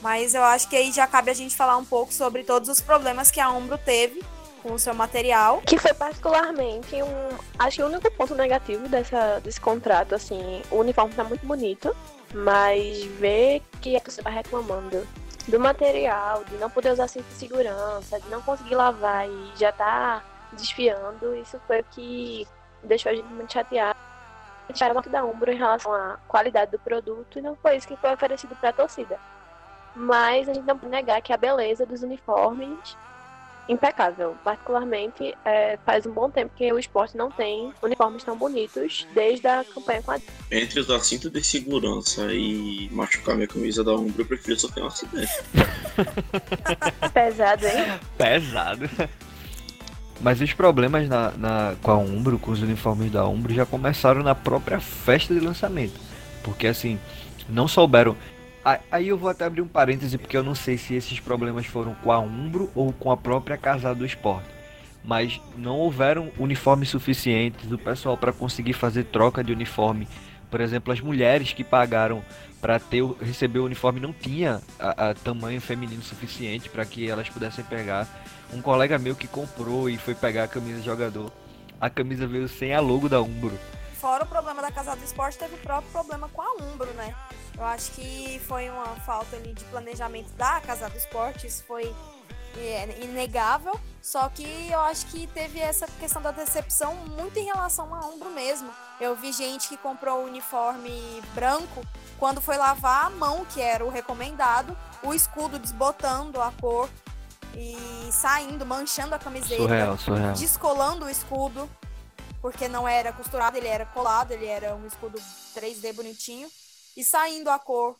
S3: Mas eu acho que aí já cabe a gente falar um pouco sobre todos os problemas que a Umbro teve com o seu material.
S5: Que foi particularmente um. Acho que o único ponto negativo dessa, desse contrato, assim, o uniforme tá muito bonito, mas ver que a pessoa tá reclamando do material, de não poder usar cinto de segurança, de não conseguir lavar e já tá desfiando, isso foi o que deixou a gente muito chateado. Era uma da Umbro em relação à qualidade do produto e não foi isso que foi oferecido para a torcida. Mas a gente não pode negar que a beleza dos uniformes impecável. Particularmente, é, faz um bom tempo que o esporte não tem uniformes tão bonitos desde a campanha com a
S10: Entre usar cinto de segurança e machucar minha camisa da Umbro, eu prefiro só ter um acidente.
S5: Pesado, hein?
S2: Pesado. Mas os problemas na, na, com a Umbro, com os uniformes da Umbro, já começaram na própria festa de lançamento. Porque assim, não souberam. Aí eu vou até abrir um parêntese porque eu não sei se esses problemas foram com a Umbro ou com a própria Casa do Esporte. Mas não houveram uniformes suficientes do pessoal para conseguir fazer troca de uniforme. Por exemplo, as mulheres que pagaram para ter receber o uniforme não tinha a, a tamanho feminino suficiente para que elas pudessem pegar. Um colega meu que comprou e foi pegar a camisa de jogador, a camisa veio sem a logo da Umbro.
S3: Fora o problema da Casa do Esporte, teve o próprio problema com a Umbro, né? Eu acho que foi uma falta ali de planejamento da Casa do Esporte, isso foi é, inegável. Só que eu acho que teve essa questão da decepção muito em relação a Umbro mesmo. Eu vi gente que comprou o uniforme branco, quando foi lavar a mão, que era o recomendado, o escudo desbotando a cor e saindo, manchando a camiseta,
S2: surreal, surreal.
S3: descolando o escudo, porque não era costurado, ele era colado, ele era um escudo 3D bonitinho e saindo a cor,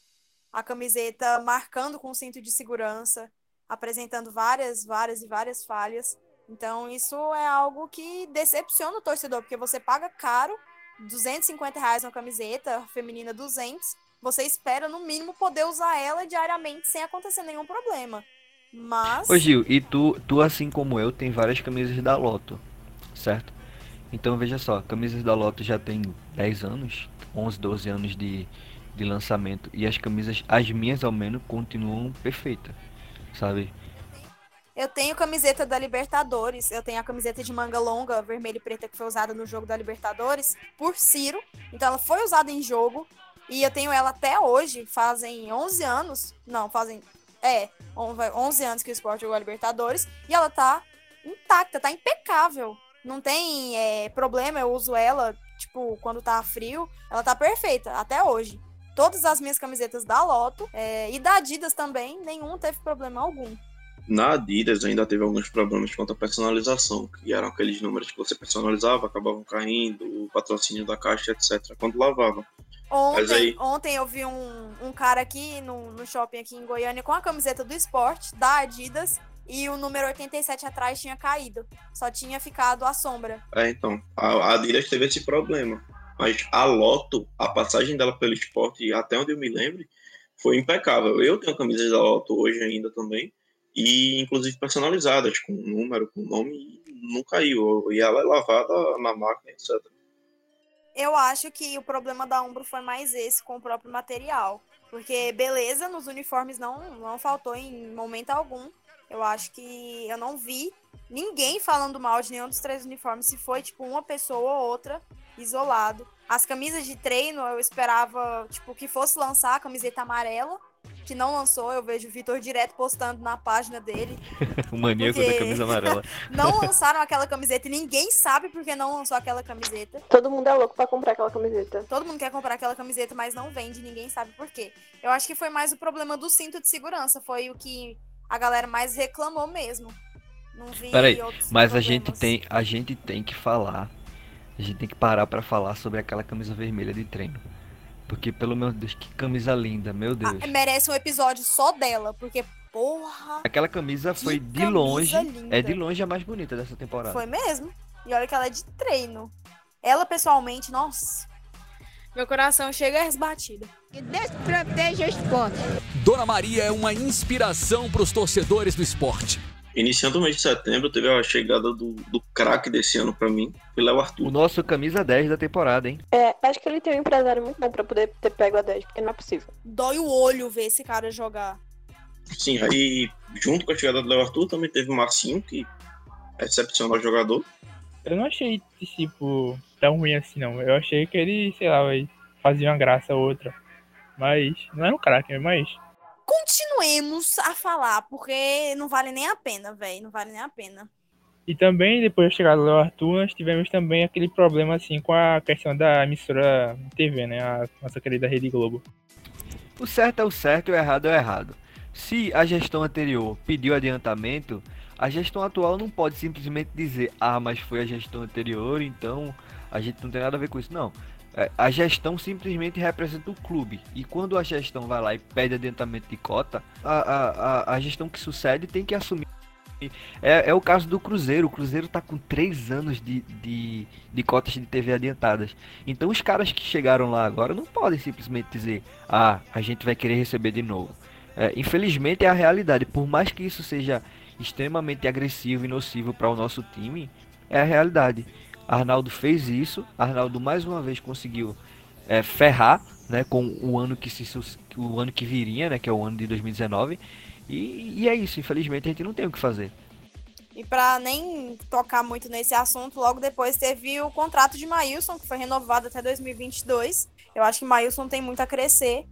S3: a camiseta marcando com cinto de segurança, apresentando várias, várias e várias falhas. Então, isso é algo que decepciona o torcedor, porque você paga caro, 250 reais uma camiseta, feminina 200, você espera no mínimo poder usar ela diariamente sem acontecer nenhum problema. Mas.
S2: Ô Gil, e tu, tu assim como eu, tem várias camisas da Loto, certo? Então veja só, camisas da Loto já tem 10 anos, 11, 12 anos de, de lançamento. E as camisas, as minhas ao menos, continuam perfeitas, sabe?
S3: Eu tenho camiseta da Libertadores, eu tenho a camiseta de manga longa, vermelha e preta, que foi usada no jogo da Libertadores, por Ciro. Então ela foi usada em jogo, e eu tenho ela até hoje, fazem 11 anos, não, fazem, é, 11 anos que o esporte jogou a Libertadores, e ela tá intacta, tá impecável. Não tem é, problema, eu uso ela, tipo, quando tá frio, ela tá perfeita, até hoje todas as minhas camisetas da Loto é, e da Adidas também, nenhum teve problema algum.
S10: Na Adidas ainda teve alguns problemas quanto à personalização, que eram aqueles números que você personalizava, acabavam caindo, o patrocínio da caixa, etc., quando lavava.
S3: Ontem, aí... ontem eu vi um, um cara aqui no, no shopping aqui em Goiânia com a camiseta do esporte, da Adidas, e o número 87 atrás tinha caído. Só tinha ficado a sombra.
S10: É, então. A Adidas teve esse problema. Mas a Loto, a passagem dela pelo esporte, até onde eu me lembro, foi impecável. Eu tenho camisas da Loto hoje ainda também, e inclusive personalizadas, com número, com nome, não caiu. E ela é lavada na máquina, etc.
S3: Eu acho que o problema da Umbro foi mais esse com o próprio material. Porque beleza, nos uniformes não, não faltou em momento algum. Eu acho que eu não vi ninguém falando mal de nenhum dos três uniformes. Se foi, tipo, uma pessoa ou outra isolado. As camisas de treino eu esperava, tipo, que fosse lançar a camiseta amarela, que não lançou. Eu vejo o Vitor direto postando na página dele.
S2: o maníaco da camisa amarela.
S3: não lançaram aquela camiseta e ninguém sabe por que não lançou aquela camiseta.
S5: Todo mundo é louco pra comprar aquela camiseta.
S3: Todo mundo quer comprar aquela camiseta, mas não vende, ninguém sabe por quê. Eu acho que foi mais o problema do cinto de segurança. Foi o que a galera mais reclamou mesmo. Não vi
S2: Peraí, mas
S3: problemas.
S2: a gente tem, a gente tem que falar. A gente tem que parar para falar sobre aquela camisa vermelha de treino. Porque, pelo meu Deus, que camisa linda, meu Deus.
S3: Ah, merece um episódio só dela, porque, porra.
S2: Aquela camisa foi de longe. Linda. É de longe a mais bonita dessa temporada.
S3: Foi mesmo. E olha que ela é de treino. Ela, pessoalmente, nossa.
S11: Meu coração chega a resbatida.
S7: Que Deus proteja o esporte.
S8: Dona Maria é uma inspiração para os torcedores do esporte.
S10: Iniciando o mês de setembro, teve a chegada do, do craque desse ano para mim, foi Léo Arthur.
S2: O nosso camisa 10 da temporada, hein?
S5: É, acho que ele tem um empresário muito bom pra poder ter pego a 10, porque não é possível.
S3: Dói o olho ver esse cara jogar.
S10: Sim, aí junto com a chegada do Léo Arthur também teve o Marcinho, que é excepcional jogador.
S6: Eu não achei, tipo, tão ruim assim, não. Eu achei que ele, sei lá, fazia uma graça ou outra. Mas não era um craque, mas
S3: continuemos a falar, porque não vale nem a pena, velho. Não vale nem a pena.
S6: E também, depois da chegada do Arthur, nós tivemos também aquele problema, assim, com a questão da emissora TV, né? A nossa querida Rede Globo.
S2: O certo é o certo e o errado é o errado. Se a gestão anterior pediu adiantamento, a gestão atual não pode simplesmente dizer, ah, mas foi a gestão anterior, então a gente não tem nada a ver com isso. Não. É, a gestão simplesmente representa o clube. E quando a gestão vai lá e pede adiantamento de cota, a, a, a gestão que sucede tem que assumir. É, é o caso do Cruzeiro. O Cruzeiro está com três anos de, de, de cotas de TV adiantadas. Então os caras que chegaram lá agora não podem simplesmente dizer, ah, a gente vai querer receber de novo. É, infelizmente é a realidade. Por mais que isso seja extremamente agressivo e nocivo para o nosso time, é a realidade. Arnaldo fez isso. Arnaldo mais uma vez conseguiu é, ferrar, né, com o ano que se o ano que viria, né, que é o ano de 2019. E, e é isso. Infelizmente a gente não tem o que fazer.
S3: E para nem tocar muito nesse assunto, logo depois teve o contrato de Maílson, que foi renovado até 2022. Eu acho que Maílson tem muito a crescer.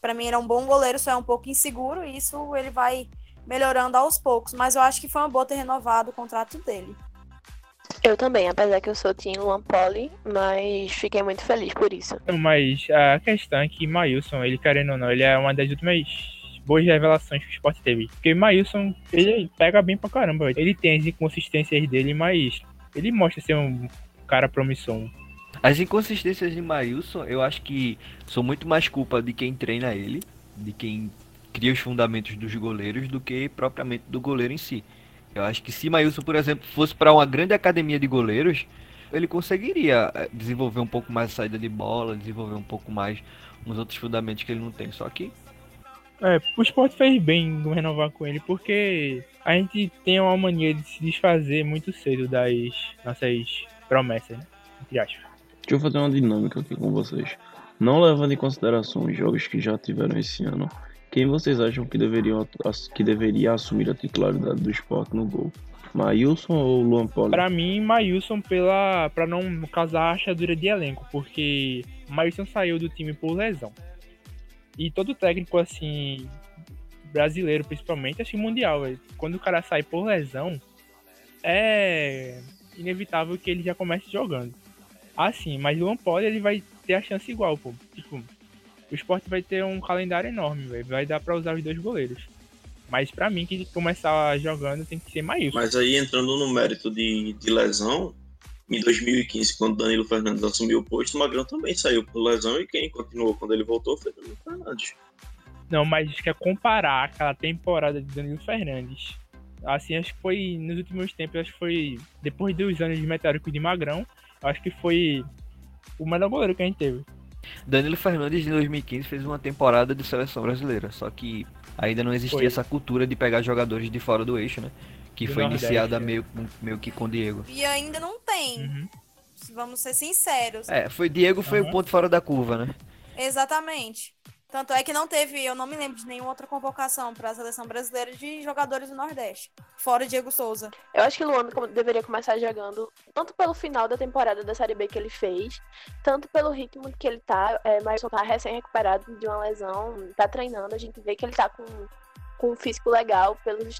S3: Para mim, ele é um bom goleiro, só é um pouco inseguro, e isso ele vai melhorando aos poucos. Mas eu acho que foi uma boa ter renovado o contrato dele.
S5: Eu também, apesar que eu sou Team Luan Poli, mas fiquei muito feliz por isso.
S6: Mas a questão é que Maílson, ele querendo ou não, ele é uma das últimas boas revelações que o esporte teve. Porque Maílson, ele pega bem pra caramba. Ele tem as inconsistências dele, mas ele mostra ser um cara promissor.
S2: As inconsistências de Maílson, eu acho que são muito mais culpa de quem treina ele, de quem cria os fundamentos dos goleiros, do que propriamente do goleiro em si. Eu acho que se Maílson, por exemplo, fosse para uma grande academia de goleiros, ele conseguiria eh, desenvolver um pouco mais a saída de bola, desenvolver um pouco mais uns outros fundamentos que ele não tem. Só que.
S6: É, o esporte fez bem em renovar com ele, porque a gente tem uma mania de se desfazer muito cedo das nossas promessas, né? Entre aspas.
S4: Deixa eu fazer uma dinâmica aqui com vocês. Não levando em consideração os jogos que já tiveram esse ano, quem vocês acham que, deveriam, que deveria assumir a titularidade do esporte no gol? Maílson ou Luan Poli?
S6: Pra mim, Maílson pela, pra não causar achadura de elenco, porque Maílson saiu do time por lesão. E todo técnico, assim, brasileiro principalmente, assim, mundial, quando o cara sai por lesão, é inevitável que ele já comece jogando. Assim, mas Luan Poli, ele vai ter a chance igual, pô. Tipo, o esporte vai ter um calendário enorme, véio. vai dar para usar os dois goleiros. Mas para mim, que começar jogando tem que ser Maílson.
S10: Mas aí, entrando no mérito de, de lesão, em 2015, quando Danilo Fernandes assumiu o posto, o Magrão também saiu por lesão e quem continuou quando ele voltou foi Danilo Fernandes.
S6: Não, mas quer comparar aquela temporada de Danilo Fernandes. Assim, acho que foi nos últimos tempos, acho que foi depois dos anos de meteórico de Magrão, acho que foi o melhor goleiro que a gente teve.
S2: Danilo Fernandes em 2015 fez uma temporada de seleção brasileira, só que ainda não existia foi. essa cultura de pegar jogadores de fora do eixo, né? Que do foi Nordeste, iniciada é. meio, meio que com Diego.
S3: E ainda não tem. Uhum. Vamos ser sinceros.
S2: É, foi Diego foi uhum. o ponto fora da curva, né?
S3: Exatamente. Tanto é que não teve, eu não me lembro de nenhuma outra convocação para a seleção brasileira de jogadores do Nordeste, fora Diego Souza.
S5: Eu acho que o Luan deveria começar jogando, tanto pelo final da temporada da Série B que ele fez, tanto pelo ritmo que ele tá. É, mas tá recém-recuperado de uma lesão, tá treinando, a gente vê que ele tá com, com um físico legal pelos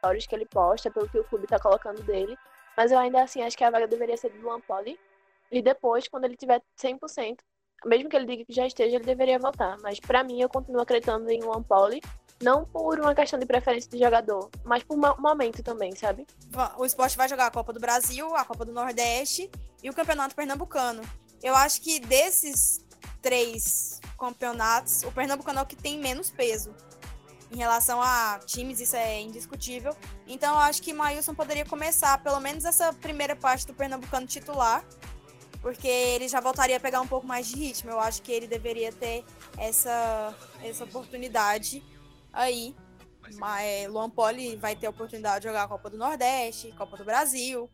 S5: stories que ele posta, pelo que o clube tá colocando dele. Mas eu ainda assim acho que a vaga deveria ser do Luan Poli. E depois, quando ele tiver 100%, mesmo que ele diga que já esteja, ele deveria voltar. Mas para mim, eu continuo acreditando em Luan Poli. Não por uma questão de preferência de jogador, mas por momento também, sabe?
S3: O esporte vai jogar a Copa do Brasil, a Copa do Nordeste e o Campeonato Pernambucano. Eu acho que desses três campeonatos, o Pernambucano é o que tem menos peso. Em relação a times, isso é indiscutível. Então, eu acho que Maílson poderia começar, pelo menos, essa primeira parte do Pernambucano titular porque ele já voltaria a pegar um pouco mais de ritmo. Eu acho que ele deveria ter essa, essa oportunidade aí. Mas é, Luan Poli vai ter a oportunidade de jogar a Copa do Nordeste, Copa do Brasil,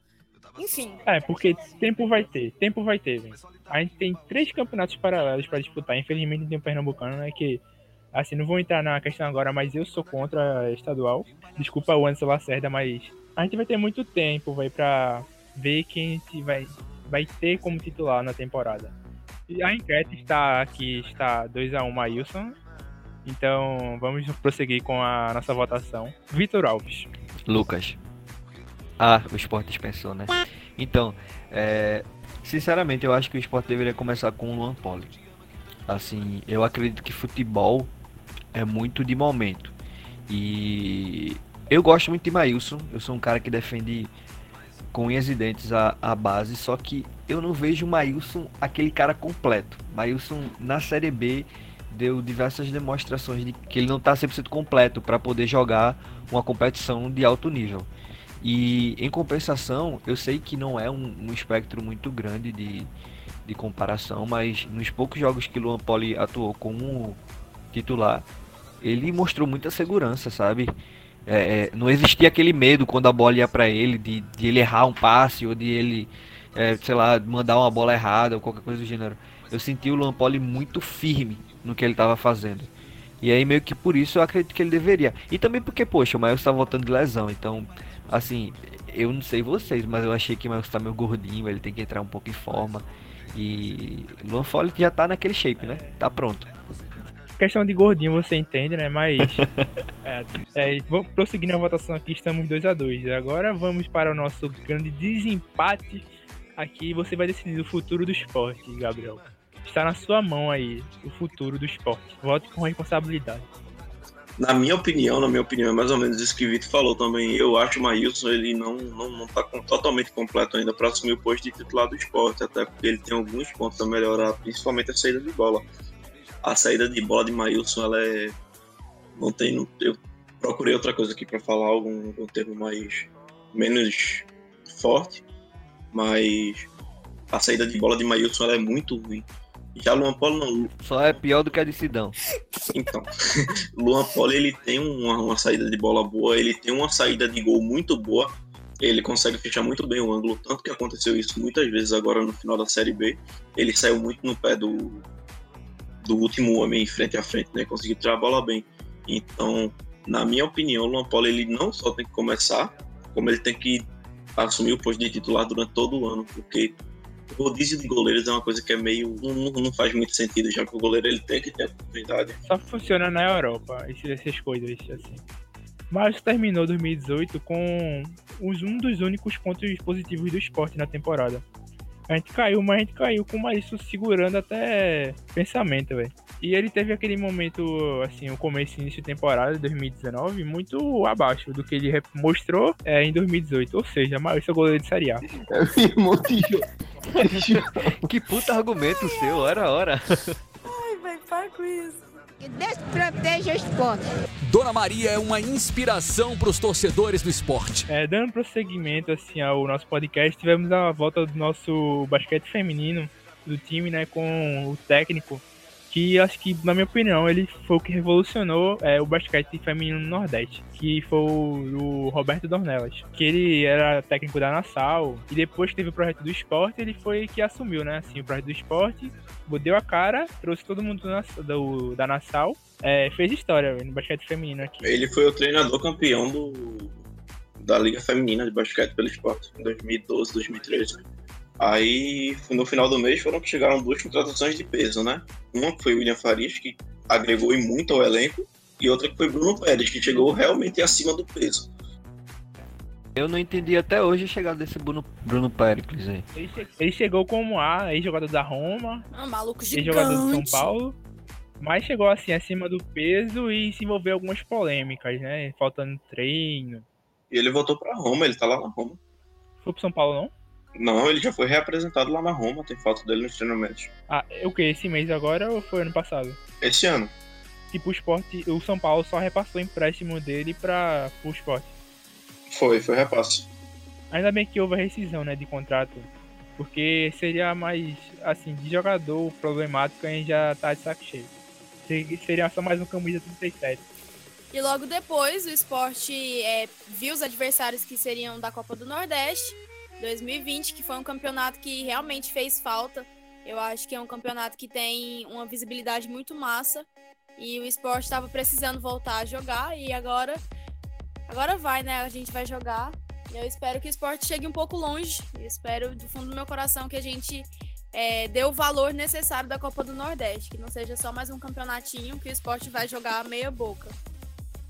S3: enfim.
S6: É, porque tempo vai ter, tempo vai ter. A gente tem três campeonatos paralelos para disputar. Infelizmente tem o Pernambucano, né, que assim, não vou entrar na questão agora, mas eu sou contra a estadual. Desculpa o Anderson Lacerda, mas a gente vai ter muito tempo, vai para ver quem vai vai ter como titular na temporada. E a enquete está aqui, está 2x1 Maílson. Então vamos prosseguir com a nossa votação. Vitor Alves.
S2: Lucas. Ah, o esporte dispensou, né? Então, é, sinceramente, eu acho que o esporte deveria começar com o Luan Poli. Assim, eu acredito que futebol é muito de momento. E eu gosto muito de Maílson. Eu sou um cara que defende com unhas e dentes a, a base, só que eu não vejo o Maílson aquele cara completo. Maílson na Série B deu diversas demonstrações de que ele não está 100% completo para poder jogar uma competição de alto nível. E em compensação, eu sei que não é um, um espectro muito grande de, de comparação, mas nos poucos jogos que Luan Poli atuou como titular, ele mostrou muita segurança, sabe? É, é, não existia aquele medo quando a bola ia para ele, de, de, ele errar um passe ou de ele, é, sei lá, mandar uma bola errada ou qualquer coisa do gênero. Eu senti o Lampoli muito firme no que ele estava fazendo. E aí meio que por isso eu acredito que ele deveria. E também porque, poxa, o Miles está voltando de lesão, então, assim, eu não sei vocês, mas eu achei que o Miles está meio gordinho, ele tem que entrar um pouco em forma. E Luan Foley já tá naquele shape, né? Tá pronto.
S6: Questão de gordinho você entende, né? Mas. é, é, vamos prosseguindo a votação aqui, estamos 2 a 2 Agora vamos para o nosso grande desempate. Aqui você vai decidir o futuro do esporte, Gabriel. Está na sua mão aí o futuro do esporte. Vote com responsabilidade.
S11: Na minha opinião, na minha opinião, é mais ou menos isso que o Vitor falou também. Eu acho que o Maílson ele não, não, não tá totalmente completo ainda para assumir o posto de titular do esporte, até porque ele tem alguns pontos a melhorar, principalmente a saída de bola a saída de bola de Maílson, ela é. Não tem. Não, eu procurei outra coisa aqui para falar, algum, algum termo mais. menos forte, mas a saída de bola de Maílson ela é muito ruim. Já Luan Polo não.
S2: Só é pior do que a de Sidão.
S11: Então, Luan Polo ele tem uma, uma saída de bola boa, ele tem uma saída de gol muito boa. Ele consegue fechar muito bem o ângulo, tanto que aconteceu isso muitas vezes agora no final da Série B. Ele saiu muito no pé do, do último homem frente a frente, né? Conseguiu tirar a bola bem. Então, na minha opinião, o Luan Paulo ele não só tem que começar, como ele tem que assumir o posto de titular durante todo o ano, porque o rodízio de goleiros é uma coisa que é meio. Não, não faz muito sentido, já que o goleiro ele tem que ter oportunidade.
S6: Só funciona na Europa, essas coisas assim. Mas terminou 2018 com um dos únicos pontos positivos do esporte na temporada. A gente caiu, mas a gente caiu com o Marício segurando até pensamento, velho. E ele teve aquele momento, assim, o começo e início de temporada de 2019 muito abaixo do que ele mostrou é, em 2018. Ou seja, Maurício é goleiro de Série A.
S2: que puta argumento seu, hora, hora.
S3: Ai, vai, para com isso.
S7: Desproteja o esporte.
S8: Dona Maria é uma inspiração para os torcedores do esporte.
S6: É, dando prosseguimento assim ao nosso podcast, tivemos a volta do nosso basquete feminino do time, né, com o técnico que acho que, na minha opinião, ele foi o que revolucionou é, o basquete feminino no Nordeste, que foi o, Roberto Dornelas, que ele era técnico da Nassau, e depois teve o projeto do esporte, ele foi que assumiu, né, assim, o projeto do esporte, deu a cara, trouxe todo mundo do, do da Nassau, é, fez história no basquete feminino aqui.
S11: Ele foi o treinador campeão do, da Liga Feminina de Basquete pelo Esporte, em 2012, 2013. Aí, no final do mês, foram que chegaram duas contratações de peso, né? Uma que foi o William Farias, que agregou muito ao elenco, e outra que foi Bruno Pérez, que chegou realmente acima do peso.
S2: Eu não entendi até hoje a chegada desse Bruno, Bruno Péricles aí.
S6: Ele, ele chegou como A, ex-jogador da Roma,
S12: Ah, maluco gigante.
S6: ex-jogador do São Paulo, mas chegou assim acima do peso e se envolveu algumas polêmicas, né? Faltando treino.
S11: E ele voltou pra Roma, ele tá lá na Roma.
S6: Foi pro São Paulo, não?
S11: Não, ele já foi reapresentado lá na Roma, tem foto dele nos treinamentos.
S6: Ah, é o que? Esse mês agora ou foi ano passado?
S11: Esse ano.
S6: Tipo, o esporte, o São Paulo só repassou o empréstimo dele para o esporte.
S11: Foi, foi repasse.
S6: Ainda bem que houve a rescisão, né, de contrato. Porque seria mais, assim, de jogador problemático, a gente já tá de saco cheio. Seria só mais um camisa 37.
S12: E logo depois, o esporte é, viu os adversários que seriam da Copa do Nordeste 2020, que foi um campeonato que realmente fez falta. Eu acho que é um campeonato que tem uma visibilidade muito massa. E o esporte estava precisando voltar a jogar. E agora. Agora vai, né? A gente vai jogar. Eu espero que o esporte chegue um pouco longe. Eu espero do fundo do meu coração que a gente é, dê o valor necessário da Copa do Nordeste. Que não seja só mais um campeonatinho que o esporte vai jogar meia boca.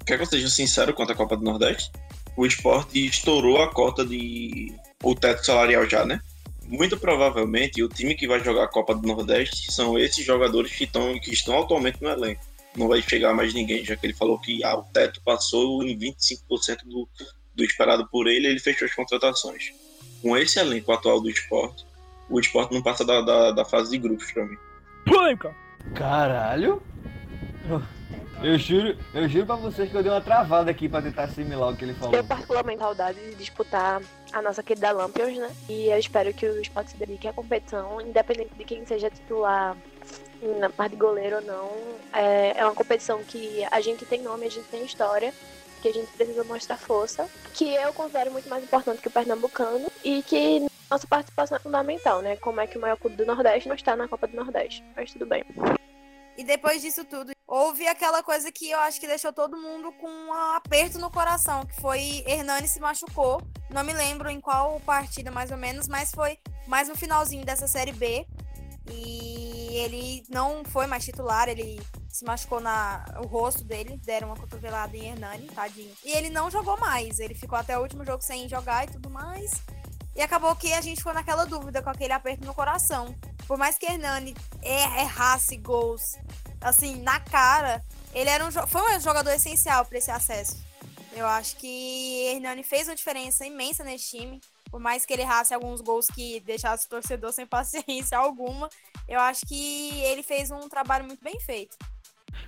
S11: Quer que eu seja sincero quanto à Copa do Nordeste? O esporte estourou a cota de. O teto salarial já, né? Muito provavelmente o time que vai jogar a Copa do Nordeste são esses jogadores que estão, que estão atualmente no elenco. Não vai chegar mais ninguém, já que ele falou que ah, o teto passou em 25% do, do esperado por ele ele fechou as contratações. Com esse elenco atual do esporte, o esporte não passa da, da, da fase de grupos pra mim.
S6: Polêmica!
S2: Caralho! Eu juro, eu juro pra vocês que eu dei uma travada aqui pra tentar assimilar o que ele falou.
S5: Eu particularmente saudade de disputar a nossa querida Lampions, né? E eu espero que o esporte se dedique à competição, independente de quem seja titular na parte de goleiro ou não. É, é uma competição que a gente tem nome, a gente tem história, que a gente precisa mostrar força, que eu considero muito mais importante que o Pernambucano e que nossa participação é fundamental, né? Como é que o maior clube do Nordeste não está na Copa do Nordeste. Mas tudo bem.
S3: E depois disso tudo, houve aquela coisa que eu acho que deixou todo mundo com um aperto no coração, que foi Hernani se machucou. Não me lembro em qual partida mais ou menos, mas foi mais no finalzinho dessa série B. E ele não foi mais titular, ele se machucou na o rosto dele, deram uma cotovelada em Hernani, tadinho. E ele não jogou mais, ele ficou até o último jogo sem jogar e tudo mais. E acabou que a gente ficou naquela dúvida, com aquele aperto no coração. Por mais que Hernani errasse gols, assim, na cara, ele era um, foi um jogador essencial para esse acesso. Eu acho que Hernani fez uma diferença imensa nesse time. Por mais que ele errasse alguns gols que deixasse o torcedor sem paciência alguma, eu acho que ele fez um trabalho muito bem feito.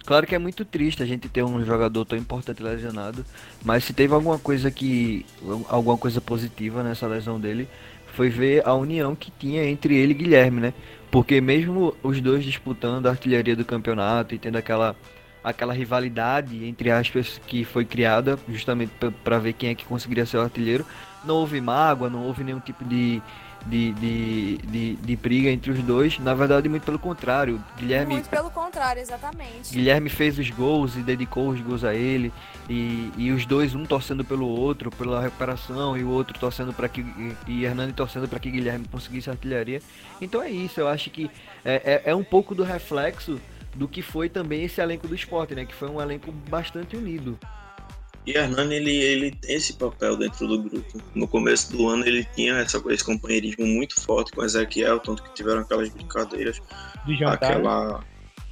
S2: Claro que é muito triste a gente ter um jogador tão importante lesionado, mas se teve alguma coisa que alguma coisa positiva nessa lesão dele, foi ver a união que tinha entre ele e Guilherme, né? Porque mesmo os dois disputando a artilharia do campeonato e tendo aquela aquela rivalidade entre aspas que foi criada justamente para ver quem é que conseguiria ser o artilheiro, não houve mágoa, não houve nenhum tipo de de, de, de, de, briga entre os dois. Na verdade, muito pelo contrário. Guilherme.
S3: Muito pelo contrário, exatamente.
S2: Guilherme fez os gols e dedicou os gols a ele. E, e os dois, um torcendo pelo outro, pela recuperação, e o outro torcendo para que. E Hernani torcendo para que Guilherme conseguisse a artilharia. Então é isso, eu acho que é, é, é um pouco do reflexo do que foi também esse elenco do esporte, né? Que foi um elenco bastante unido.
S11: E Hernani, ele, ele tem esse papel dentro do grupo. No começo do ano, ele tinha essa, esse companheirismo muito forte com Ezequiel, tanto que tiveram aquelas brincadeiras.
S6: De jantar.
S11: Aquela...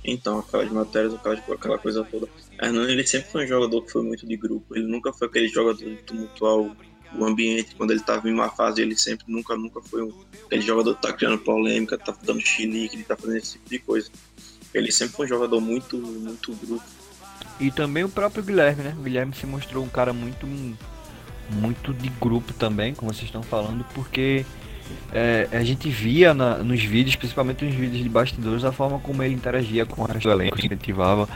S11: Então, aquelas matérias, aquela, aquela coisa toda. Hernani, ele sempre foi um jogador que foi muito de grupo. Ele nunca foi aquele jogador de tumultuar o, o ambiente. Quando ele estava em uma fase, ele sempre, nunca, nunca foi um, aquele jogador que tá criando polêmica, tá dando chilique, ele tá fazendo esse tipo de coisa. Ele sempre foi um jogador muito, muito grupo
S2: e também o próprio Guilherme, né? O Guilherme se mostrou um cara muito muito de grupo também, como vocês estão falando, porque é, a gente via na, nos vídeos, principalmente nos vídeos de bastidores, a forma como ele interagia com o resto do elenco, incentivava.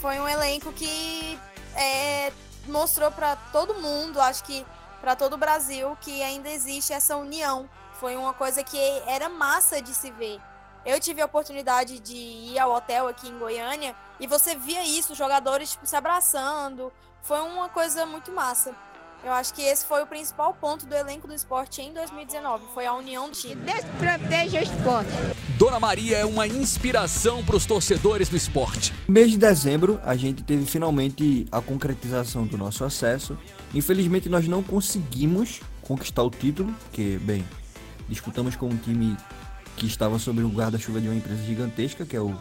S3: Foi um elenco que é, mostrou para todo mundo, acho que para todo o Brasil, que ainda existe essa união. Foi uma coisa que era massa de se ver. Eu tive a oportunidade de ir ao hotel aqui em Goiânia e você via isso, jogadores tipo, se abraçando. Foi uma coisa muito massa. Eu acho que esse foi o principal ponto do elenco do esporte em 2019, foi a união do time.
S7: Desproteja o esporte.
S8: Dona Maria é uma inspiração para os torcedores do esporte.
S2: No mês de dezembro, a gente teve finalmente a concretização do nosso acesso. Infelizmente, nós não conseguimos conquistar o título, porque, bem, disputamos com um time que estava sob o guarda-chuva de uma empresa gigantesca, que é o,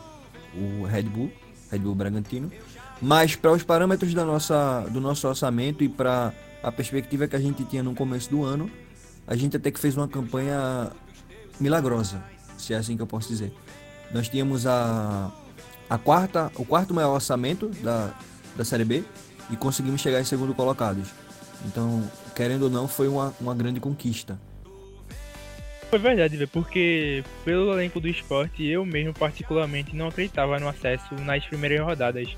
S2: o Red Bull, Red Bull Bragantino. Mas para os parâmetros da nossa, do nosso orçamento e para a perspectiva que a gente tinha no começo do ano, a gente até que fez uma campanha milagrosa, se é assim que eu posso dizer. Nós tínhamos a, a quarta, o quarto maior orçamento da, da Série B e conseguimos chegar em segundo colocados. Então, querendo ou não, foi uma, uma grande conquista.
S6: Foi verdade, velho, porque pelo elenco do esporte, eu mesmo particularmente não acreditava no acesso nas primeiras rodadas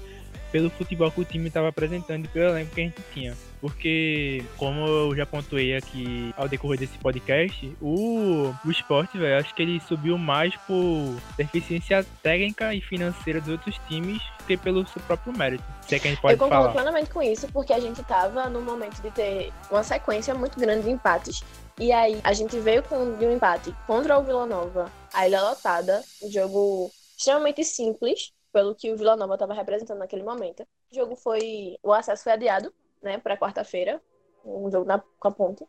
S6: pelo futebol que o time estava apresentando e pelo elenco que a gente tinha. Porque, como eu já pontuei aqui ao decorrer desse podcast, o, o esporte, velho, acho que ele subiu mais por deficiência técnica e financeira dos outros times que pelo seu próprio mérito. Se é que a gente pode
S5: eu concordo
S6: falar.
S5: plenamente com isso, porque a gente estava no momento de ter uma sequência muito grande de empates. E aí, a gente veio com, de um empate contra o Vila Nova, a Ilha Lotada, um jogo extremamente simples, pelo que o Vila Nova estava representando naquele momento. O jogo foi. O acesso foi adiado, né, para quarta-feira, um jogo na, com a Ponte.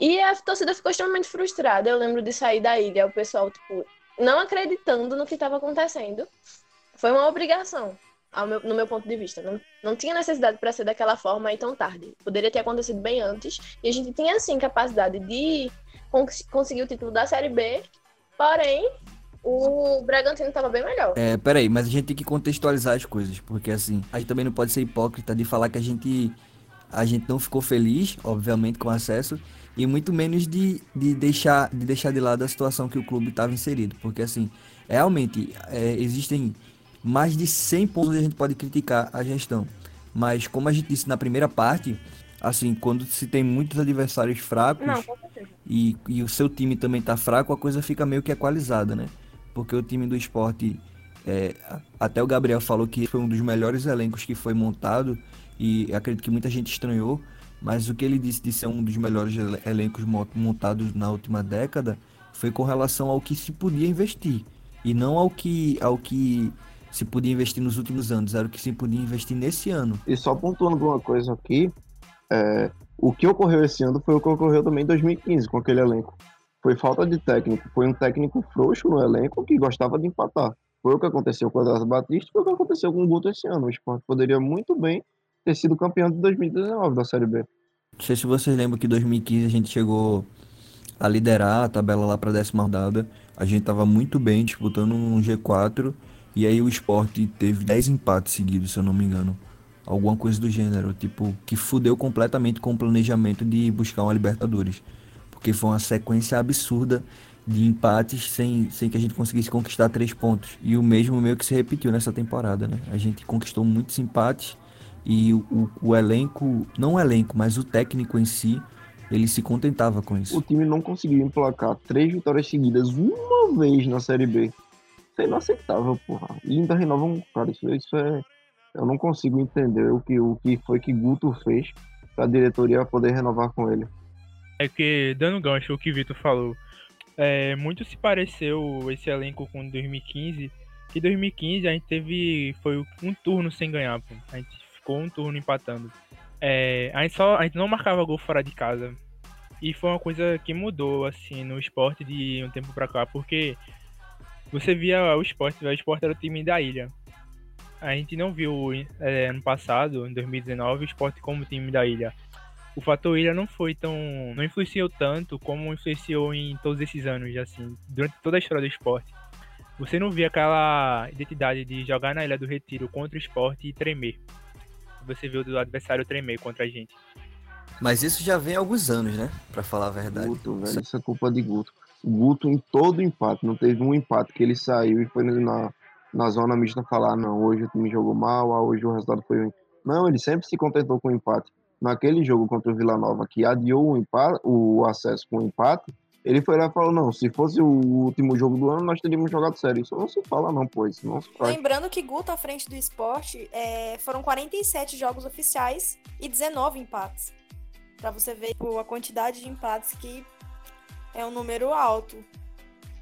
S5: E a torcida ficou extremamente frustrada. Eu lembro de sair da ilha, o pessoal, tipo, não acreditando no que estava acontecendo. Foi uma obrigação, meu, no meu ponto de vista. Não, não tinha necessidade para ser daquela forma aí tão tarde. Poderia ter acontecido bem antes. E a gente tinha, sim, capacidade de cons conseguir o título da Série B. Porém, o Bragantino estava bem melhor.
S2: É, peraí, mas a gente tem que contextualizar as coisas, porque assim, a gente também não pode ser hipócrita de falar que a gente a gente não ficou feliz, obviamente, com o acesso, e muito menos de, de, deixar, de deixar de lado a situação que o clube estava inserido, porque assim, realmente é, existem mais de 100 pontos onde a gente pode criticar a gestão, mas como a gente disse na primeira parte, assim, quando se tem muitos adversários fracos
S5: Não,
S2: e, e o seu time também tá fraco, a coisa fica meio que equalizada, né? Porque o time do esporte, é, até o Gabriel falou que foi um dos melhores elencos que foi montado, e acredito que muita gente estranhou, mas o que ele disse de ser um dos melhores elencos montados na última década foi com relação ao que se podia investir, e não ao que, ao que se podia investir nos últimos anos, era o que se podia investir nesse ano.
S4: E só pontuando uma coisa aqui, é, o que ocorreu esse ano foi o que ocorreu também em 2015 com aquele elenco. Foi falta de técnico, foi um técnico frouxo no elenco que gostava de empatar. Foi o que aconteceu com o Eduardo Batista foi o que aconteceu com o Guto esse ano. O esporte poderia muito bem ter sido campeão de 2019 da Série B.
S2: Não sei se vocês lembram que em 2015 a gente chegou a liderar a tabela lá para a décima rodada. A gente estava muito bem disputando um G4 e aí o esporte teve 10 empates seguidos, se eu não me engano. Alguma coisa do gênero, tipo, que fudeu completamente com o planejamento de buscar uma Libertadores porque foi uma sequência absurda de empates sem, sem que a gente conseguisse conquistar três pontos. E o mesmo meio que se repetiu nessa temporada, né? A gente conquistou muitos empates e o, o, elenco, não o elenco, mas o técnico em si, ele se contentava com isso.
S4: O time não conseguiu emplacar três vitórias seguidas uma vez na Série B. Isso é inaceitável, porra. E ainda renovam, cara, isso, isso é... Eu não consigo entender o que, o que foi que Guto fez para a diretoria poder renovar com ele.
S6: É que, dando gancho o que o Vitor falou, é, muito se pareceu esse elenco com 2015. Que 2015 a gente teve. Foi um turno sem ganhar, pô. A gente ficou um turno empatando. É, a, gente só, a gente não marcava gol fora de casa. E foi uma coisa que mudou, assim, no esporte de um tempo pra cá, porque você via o esporte, o esporte era o time da ilha. A gente não viu é, ano passado, em 2019, o esporte como time da ilha o fator ilha não foi tão. não influenciou tanto como influenciou em todos esses anos, assim, durante toda a história do esporte. Você não via aquela identidade de jogar na Ilha do Retiro contra o esporte e tremer. Você viu o adversário tremer contra a gente.
S2: Mas isso já vem há alguns anos, né? Pra falar a verdade.
S10: Guto, velho, isso é culpa de Guto. Guto em todo empate, não teve um empate que ele saiu e foi na, na zona mista falar, não, hoje o time jogou mal, ah, hoje o resultado foi ruim. Não, ele sempre se contentou com o empate. Naquele jogo contra o Vila Nova, que adiou o, empate, o acesso com o empate, ele foi lá e falou: não, se fosse o último jogo do ano, nós teríamos jogado sério. Isso não se fala, não, pô. Isso não se faz.
S3: Lembrando que Guto, à frente do esporte, é, foram 47 jogos oficiais e 19 empates. Pra você ver tipo, a quantidade de empates que é um número alto.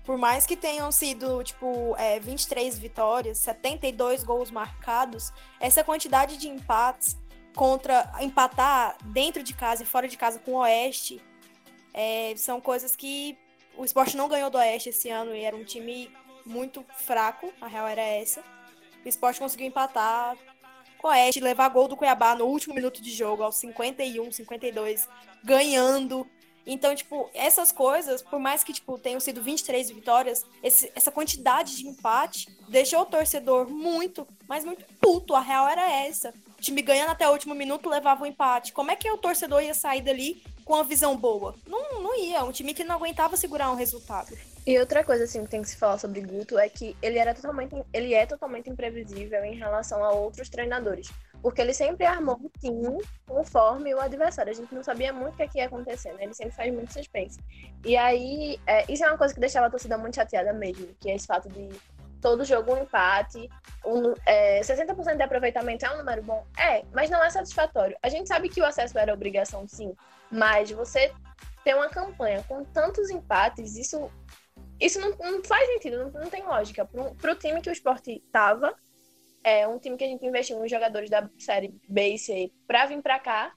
S3: Por mais que tenham sido, tipo, é, 23 vitórias, 72 gols marcados, essa quantidade de empates contra empatar dentro de casa e fora de casa com o Oeste é, são coisas que o esporte não ganhou do Oeste esse ano e era um time muito fraco, a real era essa. O esporte conseguiu empatar com o Oeste, levar gol do Cuiabá no último minuto de jogo, aos 51, 52, ganhando. Então, tipo, essas coisas, por mais que, tipo, tenham sido 23 vitórias, esse, essa quantidade de empate deixou o torcedor muito, mas muito puto. A real era essa. O time ganhando até o último minuto levava o um empate. Como é que o torcedor ia sair dali com uma visão boa. Não, não ia, um time que não aguentava segurar um resultado.
S5: E outra coisa assim que tem que se falar sobre Guto é que ele era totalmente, ele é totalmente imprevisível em relação a outros treinadores, porque ele sempre armou o time conforme o adversário. A gente não sabia muito o é que ia acontecer, né? Ele sempre faz muito suspense. E aí, é, isso é uma coisa que deixava a torcida muito chateada mesmo, que é esse fato de todo jogo um empate, um, é, 60% de aproveitamento é um número bom? É, mas não é satisfatório. A gente sabe que o acesso era obrigação, sim, mas você ter uma campanha com tantos empates, isso, isso não, não faz sentido, não, não tem lógica. Para o time que o esporte estava, é um time que a gente investiu nos jogadores da série B para vir para cá.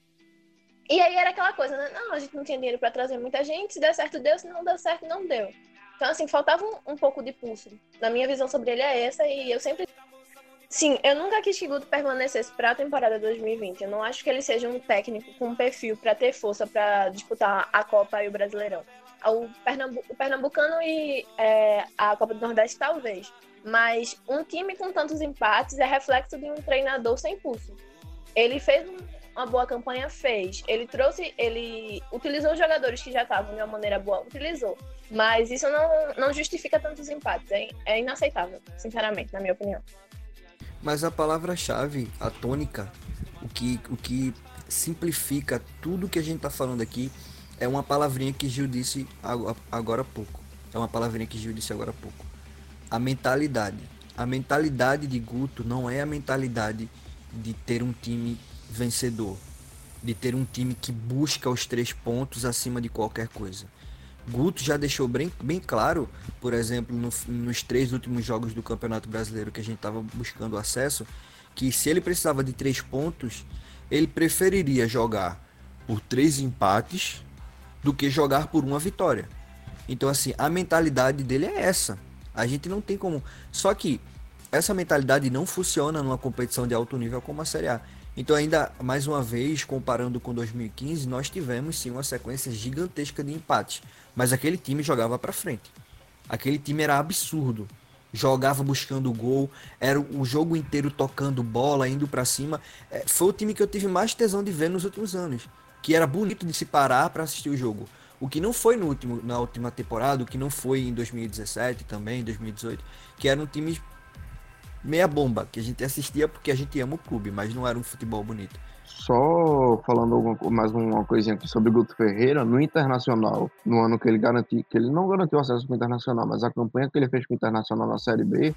S5: E aí era aquela coisa, né? Não, a gente não tinha dinheiro para trazer muita gente, se der certo deu, se não der certo não deu. Então, assim, faltava um, um pouco de pulso. Na minha visão sobre ele é essa, e eu sempre Sim, eu nunca quis que Guto permanecesse para a temporada 2020. Eu não acho que ele seja um técnico com um perfil para ter força para disputar a Copa e o Brasileirão. O, Pernambu o Pernambucano e é, a Copa do Nordeste, talvez. Mas um time com tantos empates é reflexo de um treinador sem pulso. Ele fez uma boa campanha, fez. Ele trouxe, ele utilizou jogadores que já estavam de uma maneira boa, utilizou. Mas isso não, não justifica tantos empates. É, é inaceitável, sinceramente, na minha opinião.
S2: Mas a palavra-chave, a tônica, o que, o que simplifica tudo que a gente está falando aqui é uma palavrinha que Gil disse agora há pouco. É uma palavrinha que Gil disse agora há pouco. A mentalidade. A mentalidade de Guto não é a mentalidade de ter um time vencedor, de ter um time que busca os três pontos acima de qualquer coisa. Guto já deixou bem, bem claro, por exemplo, no, nos três últimos jogos do Campeonato Brasileiro que a gente estava buscando acesso, que se ele precisava de três pontos, ele preferiria jogar por três empates do que jogar por uma vitória. Então, assim, a mentalidade dele é essa. A gente não tem como. Só que essa mentalidade não funciona numa competição de alto nível como a Série A. Então, ainda mais uma vez, comparando com 2015, nós tivemos sim uma sequência gigantesca de empates. Mas aquele time jogava para frente. Aquele time era absurdo. Jogava buscando gol, era o jogo inteiro tocando bola, indo para cima. É, foi o time que eu tive mais tesão de ver nos últimos anos. Que era bonito de se parar para assistir o jogo. O que não foi no último, na última temporada, o que não foi em 2017 também, 2018, que era um time meia bomba, que a gente assistia porque a gente ama o clube, mas não era um futebol bonito.
S10: Só falando mais uma coisinha aqui sobre Guto Ferreira, no Internacional, no ano que ele garantiu, que ele não garantiu acesso para o Internacional, mas a campanha que ele fez com o Internacional na Série B,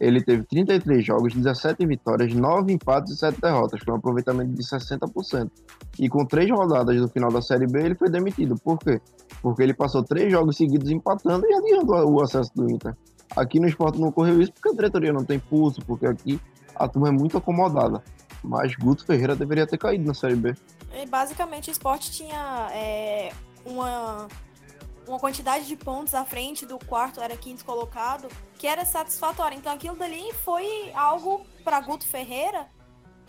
S10: ele teve 33 jogos, 17 vitórias, 9 empates e 7 derrotas, foi um aproveitamento de 60%. E com três rodadas do final da Série B, ele foi demitido. Por quê? Porque ele passou três jogos seguidos empatando e adiando o acesso do Inter. Aqui no esporte não ocorreu isso porque a diretoria não tem pulso, porque aqui a turma é muito acomodada. Mas Guto Ferreira deveria ter caído na Série B.
S3: E basicamente o esporte tinha é, uma, uma quantidade de pontos à frente do quarto, era quinto colocado, que era satisfatória. Então aquilo dali foi algo para Guto Ferreira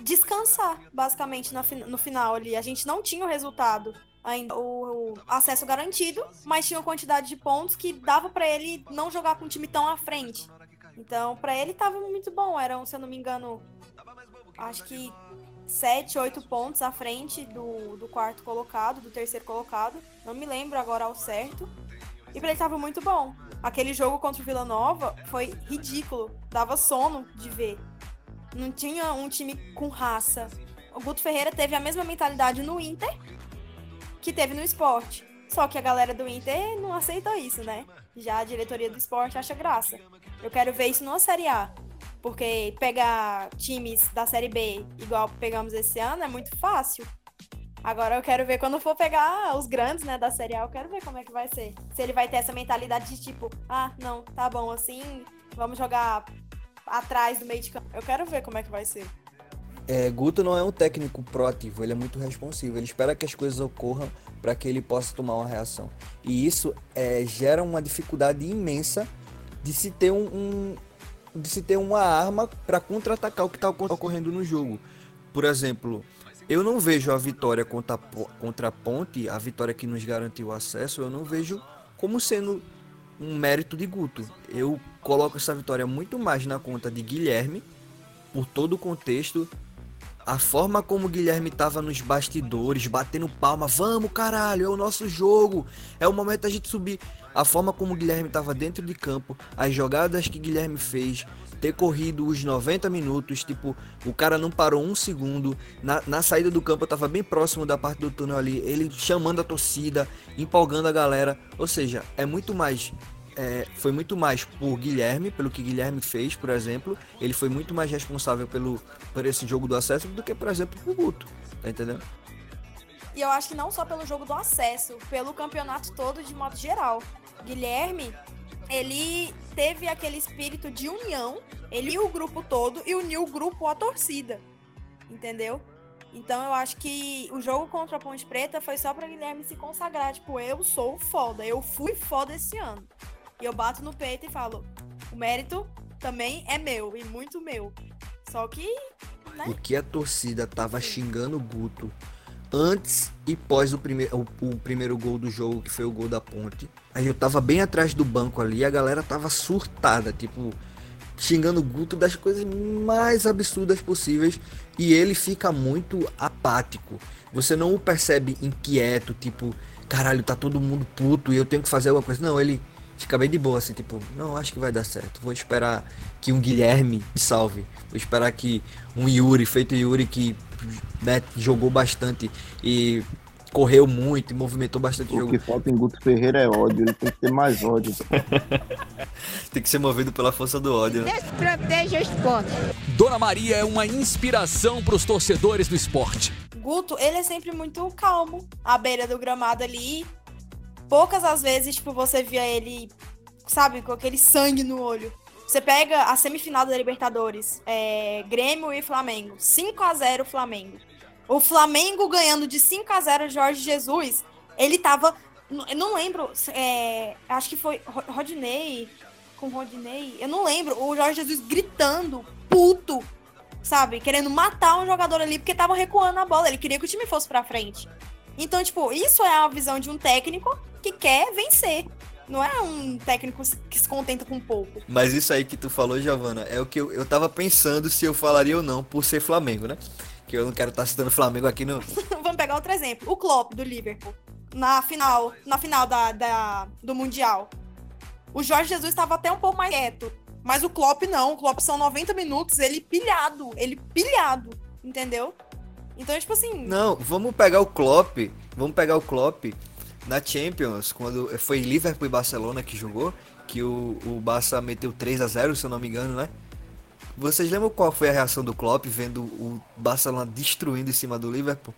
S3: descansar, basicamente, no final ali. A gente não tinha o resultado ainda o, o, acesso garantido, mas tinha uma quantidade de pontos que dava para ele não jogar com um time tão à frente. Então, para ele tava muito bom. Eram, se eu não me engano, acho que 7, 8 pontos à frente do, do quarto colocado, do terceiro colocado. Não me lembro agora ao certo. E pra ele tava muito bom. Aquele jogo contra o Vila Nova foi ridículo. Dava sono de ver. Não tinha um time com raça. O Guto Ferreira teve a mesma mentalidade no Inter que teve no esporte. Só que a galera do Inter não aceita isso, né? Já a diretoria do esporte acha graça. Eu quero ver isso numa Série A. Porque pegar times da Série B igual pegamos esse ano é muito fácil. Agora eu quero ver quando for pegar os grandes, né, da Série A, eu quero ver como é que vai ser. Se ele vai ter essa mentalidade de tipo, ah, não, tá bom assim, vamos jogar atrás do meio de campo. Eu quero ver como é que vai ser.
S2: É, Guto não é um técnico proativo, ele é muito responsivo. Ele espera que as coisas ocorram para que ele possa tomar uma reação. E isso é, gera uma dificuldade imensa de se ter um, um de se ter uma arma para contra-atacar o que está ocorrendo no jogo. Por exemplo, eu não vejo a vitória contra contra a Ponte, a vitória que nos garantiu o acesso, eu não vejo como sendo um mérito de Guto. Eu coloco essa vitória muito mais na conta de Guilherme, por todo o contexto, a forma como o Guilherme tava nos bastidores, batendo palma, vamos caralho, é o nosso jogo, é o momento da gente subir. A forma como o Guilherme tava dentro de campo, as jogadas que Guilherme fez, ter corrido os 90 minutos, tipo, o cara não parou um segundo. Na, na saída do campo eu tava bem próximo da parte do túnel ali, ele chamando a torcida, empolgando a galera. Ou seja, é muito mais é, foi muito mais por Guilherme, pelo que Guilherme fez, por exemplo. Ele foi muito mais responsável pelo, por esse jogo do acesso do que, por exemplo, o Guto. Tá entendendo?
S3: E eu acho que não só pelo jogo do acesso, pelo campeonato todo de modo geral. Guilherme, ele teve aquele espírito de união, ele e o grupo todo e uniu o grupo à torcida. Entendeu? Então eu acho que o jogo contra a Ponte Preta foi só para Guilherme se consagrar, tipo, eu sou foda, eu fui foda esse ano. E eu bato no peito e falo: o mérito também é meu, e muito meu. Só que. Né?
S2: O que a torcida tava xingando o Guto antes e pós o, primeir, o, o, primeiro gol do jogo, que foi o gol da ponte. Aí eu tava bem atrás do banco ali, a galera tava surtada, tipo, xingando o Guto das coisas mais absurdas possíveis. E ele fica muito apático. Você não o percebe inquieto, tipo, caralho, tá todo mundo puto e eu tenho que fazer alguma coisa. Não, ele fica bem de boa, assim, tipo, não, acho que vai dar certo. Vou esperar que um Guilherme salve. Vou esperar que um Yuri, feito Yuri, que né, jogou bastante e correu muito e movimentou bastante
S4: o jogo. O que falta em Guto Ferreira é ódio, ele tem que ter mais ódio.
S2: tem que ser movido pela força do ódio. Né?
S8: Desproteja o esporte. Dona Maria é uma inspiração para os torcedores do esporte.
S3: Guto, ele é sempre muito calmo, à beira do gramado ali, poucas as vezes, tipo, você via ele, sabe, com aquele sangue no olho. Você pega a semifinal da Libertadores, é, Grêmio e Flamengo. 5 a 0 Flamengo. O Flamengo ganhando de 5 a 0 Jorge Jesus, ele tava. Eu não lembro. É, acho que foi Rodney. Com Rodney. Eu não lembro. O Jorge Jesus gritando, puto, sabe? Querendo matar um jogador ali porque tava recuando a bola. Ele queria que o time fosse pra frente. Então, tipo, isso é a visão de um técnico que quer vencer. Não é um técnico que se contenta com pouco.
S2: Mas isso aí que tu falou, Giovana, é o que eu, eu tava pensando se eu falaria ou não por ser Flamengo, né? Que eu não quero estar tá citando Flamengo aqui no.
S3: Vamos pegar outro exemplo. O Klopp do Liverpool. Na final, na final da, da do Mundial. O Jorge Jesus estava até um pouco mais quieto. Mas o Klopp não. O Klopp são 90 minutos, ele pilhado. Ele pilhado. Entendeu? Então, tipo assim.
S2: Não, vamos pegar o Klopp. Vamos pegar o Klopp na Champions, quando foi Liverpool e Barcelona que jogou, que o, o Barça meteu 3 a 0 se eu não me engano, né? Vocês lembram qual foi a reação do Klopp vendo o Barcelona destruindo em cima do Liverpool?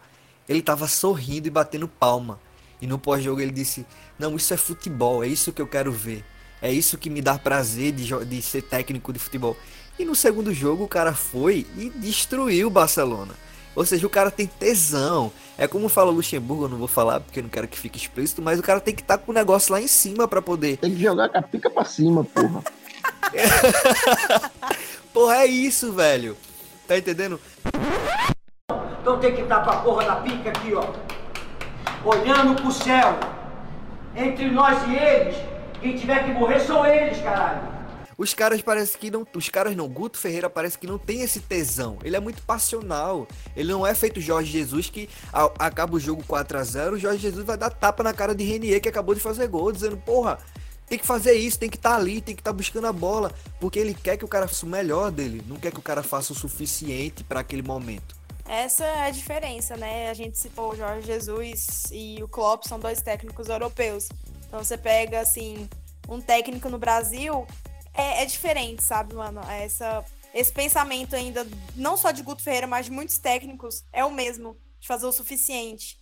S2: Ele tava sorrindo e batendo palma. E no pós-jogo ele disse: Não, isso é futebol, é isso que eu quero ver. É isso que me dá prazer de, de ser técnico de futebol. E no segundo jogo o cara foi e destruiu o Barcelona. Ou seja, o cara tem tesão. É como fala o Luxemburgo, eu não vou falar porque eu não quero que fique explícito, mas o cara tem que estar tá com o negócio lá em cima para poder.
S4: Tem que jogar com a pica pra cima, porra.
S2: porra, é isso, velho. Tá entendendo?
S13: Então tem que estar com a porra da pica aqui, ó. Olhando pro céu. Entre nós e eles, quem tiver que morrer são eles, caralho.
S2: Os caras parece que não. Os caras não. Guto Ferreira parece que não tem esse tesão. Ele é muito passional. Ele não é feito Jorge Jesus que acaba o jogo 4 a 0 O Jorge Jesus vai dar tapa na cara de Renier que acabou de fazer gol, dizendo, porra, tem que fazer isso, tem que estar tá ali, tem que estar tá buscando a bola. Porque ele quer que o cara faça o melhor dele. Não quer que o cara faça o suficiente para aquele momento.
S3: Essa é a diferença, né? A gente citou o Jorge Jesus e o Klopp são dois técnicos europeus. Então você pega, assim, um técnico no Brasil, é, é diferente, sabe, mano? Essa, esse pensamento ainda, não só de Guto Ferreira, mas de muitos técnicos, é o mesmo, de fazer o suficiente.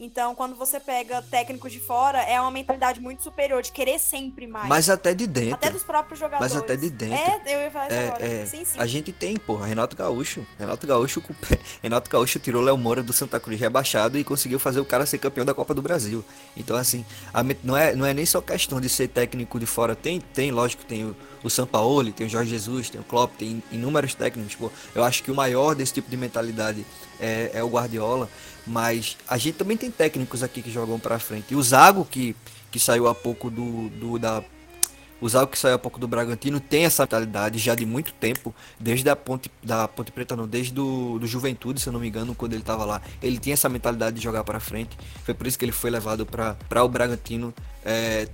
S3: Então, quando você pega técnicos de fora, é uma mentalidade muito superior, de querer sempre mais.
S2: Mas até de dentro.
S3: Até dos próprios jogadores.
S2: Mas até de dentro.
S3: É, eu ia falar isso
S2: é,
S3: agora.
S2: É.
S3: Sim, sim.
S2: A gente tem, porra, Renato Gaúcho. Renato Gaúcho, Renato Gaúcho tirou Léo Moura do Santa Cruz rebaixado e conseguiu fazer o cara ser campeão da Copa do Brasil. Então, assim, a, não, é, não é nem só questão de ser técnico de fora. Tem, tem lógico, tem o, o Sampaoli, tem o Jorge Jesus, tem o Klopp, tem inúmeros técnicos. Pô. Eu acho que o maior desse tipo de mentalidade é, é o Guardiola. Mas a gente também tem técnicos aqui que jogam para frente. E o Zago, que, que saiu há pouco do, do da o Zago que saiu há pouco do Bragantino tem essa mentalidade já de muito tempo, desde a Ponte, da Ponte Preta, não, desde do, do Juventude, se eu não me engano, quando ele estava lá. Ele tinha essa mentalidade de jogar para frente. Foi por isso que ele foi levado para o Bragantino. É,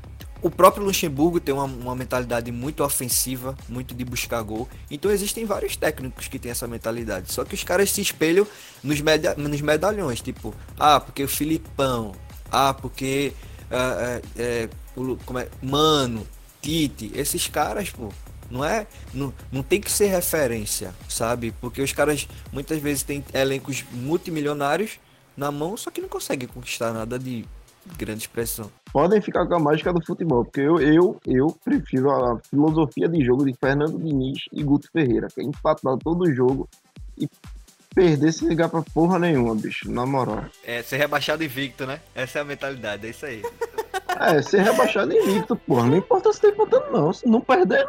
S2: o próprio Luxemburgo tem uma, uma, mentalidade muito ofensiva, muito de buscar gol. Então existem vários técnicos que têm essa mentalidade. Só que os caras se espelham nos, media, nos medalhões. Tipo, ah, porque o Filipão. Ah, porque. Ah, é, é, o, como é, Mano, Tite. Esses caras, pô. Não é. Não, não tem que ser referência, sabe? Porque os caras muitas vezes têm elencos multimilionários na mão, só que não conseguem conquistar nada de grande expressão.
S4: Podem ficar com a mágica do futebol, porque eu, eu, eu prefiro a filosofia de jogo de Fernando Diniz e Guto Ferreira, que é empatar todo o jogo e perder sem ligar pra porra nenhuma, bicho, na moral.
S2: É, ser rebaixado invicto, né? Essa é a mentalidade, é isso aí.
S4: é, ser rebaixado invicto, porra. Não importa se tá empatando, não. Se não perder,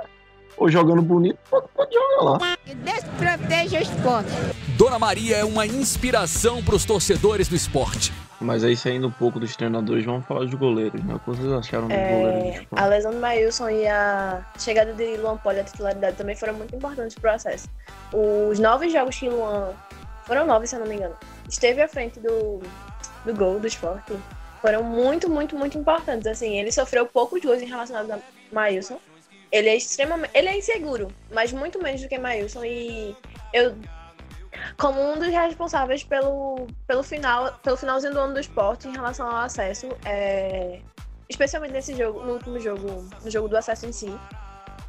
S4: ou jogando bonito, pode, pode jogar lá.
S7: Desproteja o esporte.
S8: Dona Maria é uma inspiração para os torcedores do esporte.
S4: Mas aí saindo um pouco dos treinadores, vamos falar dos goleiros, né? O que vocês acharam dos
S5: é,
S4: goleiros?
S5: A lesão do Mailson e a chegada de Luan Poli à titularidade também foram muito importantes pro processo. Os nove jogos que Luan, foram nove se eu não me engano, esteve à frente do, do gol do esporte, foram muito, muito, muito importantes. Assim, ele sofreu poucos gols em relação a Mailson. Ele é extremamente. Ele é inseguro, mas muito menos do que Mailson. E eu como um dos responsáveis pelo, pelo final, pelo finalzinho do ano do esporte em relação ao acesso, é, especialmente nesse jogo, no último jogo, no jogo do acesso em si.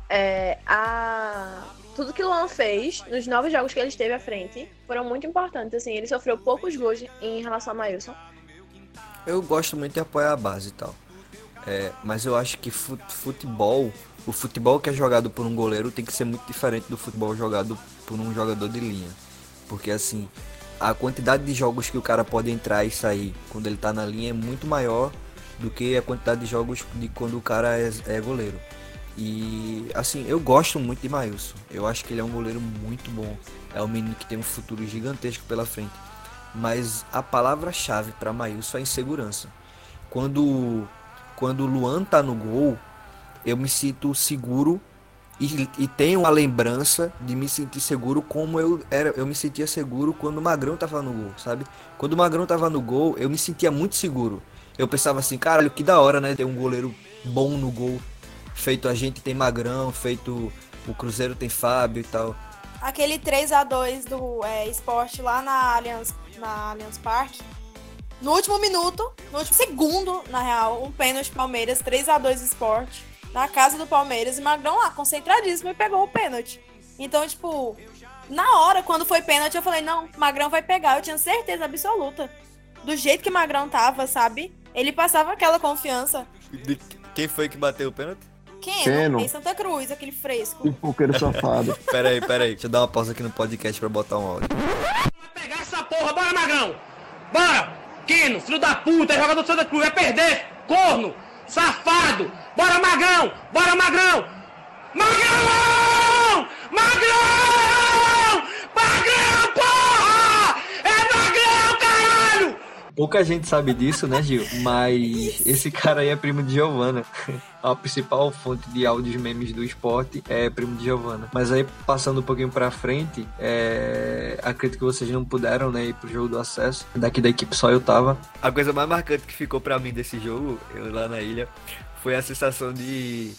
S5: É, a, tudo que o Luan fez nos nove jogos que ele esteve à frente foram muito importantes. Assim, ele sofreu poucos gols em relação a Mailson.
S2: Eu gosto muito de apoiar a base e tal. É, mas eu acho que futebol, o futebol que é jogado por um goleiro tem que ser muito diferente do futebol jogado por um jogador de linha. Porque assim, a quantidade de jogos que o cara pode entrar e sair quando ele tá na linha é muito maior do que a quantidade de jogos de quando o cara é, é goleiro. E assim, eu gosto muito de Mailson. Eu acho que ele é um goleiro muito bom. É um menino que tem um futuro gigantesco pela frente. Mas a palavra-chave para Mailson é insegurança. Quando quando o Luan tá no gol, eu me sinto seguro e, e tenho a lembrança de me sentir seguro como eu era, eu me sentia seguro quando o Magrão tava no gol, sabe? Quando o Magrão tava no gol, eu me sentia muito seguro. Eu pensava assim, caralho, que da hora, né? Ter um goleiro bom no gol. Feito a gente tem Magrão, feito o Cruzeiro tem Fábio e tal.
S3: Aquele 3 a 2 do é, esporte lá na Allianz, na Allianz Parque. No último minuto, no último segundo, na real, um pênalti Palmeiras, 3 a 2 esporte na casa do Palmeiras e Magrão lá, concentradíssimo, e pegou o pênalti. Então, tipo, na hora, quando foi pênalti, eu falei, não, Magrão vai pegar. Eu tinha certeza absoluta. Do jeito que Magrão tava, sabe? Ele passava aquela confiança.
S2: De quem foi que bateu o pênalti?
S3: Keno, em Santa Cruz, aquele fresco.
S4: Pipoqueiro safado.
S2: peraí, peraí. Deixa eu dar uma pausa aqui no podcast pra botar um áudio.
S13: Vai pegar essa porra, bora, Magrão! Bora! Keno, filho da puta, é jogador do Santa Cruz, vai perder! Corno! Safado! Bora, Magrão! Bora, Magrão! Magrão! Magrão! Magrão, Magrão, caralho!
S2: Pouca gente sabe disso, né, Gil? Mas esse cara aí é primo de Giovana. A principal fonte de áudios memes do esporte é primo de Giovana. Mas aí, passando um pouquinho pra frente, é... acredito que vocês não puderam, né, ir pro jogo do acesso. Daqui da equipe só eu tava. A coisa mais marcante que ficou pra mim desse jogo, eu lá na ilha, foi a sensação de.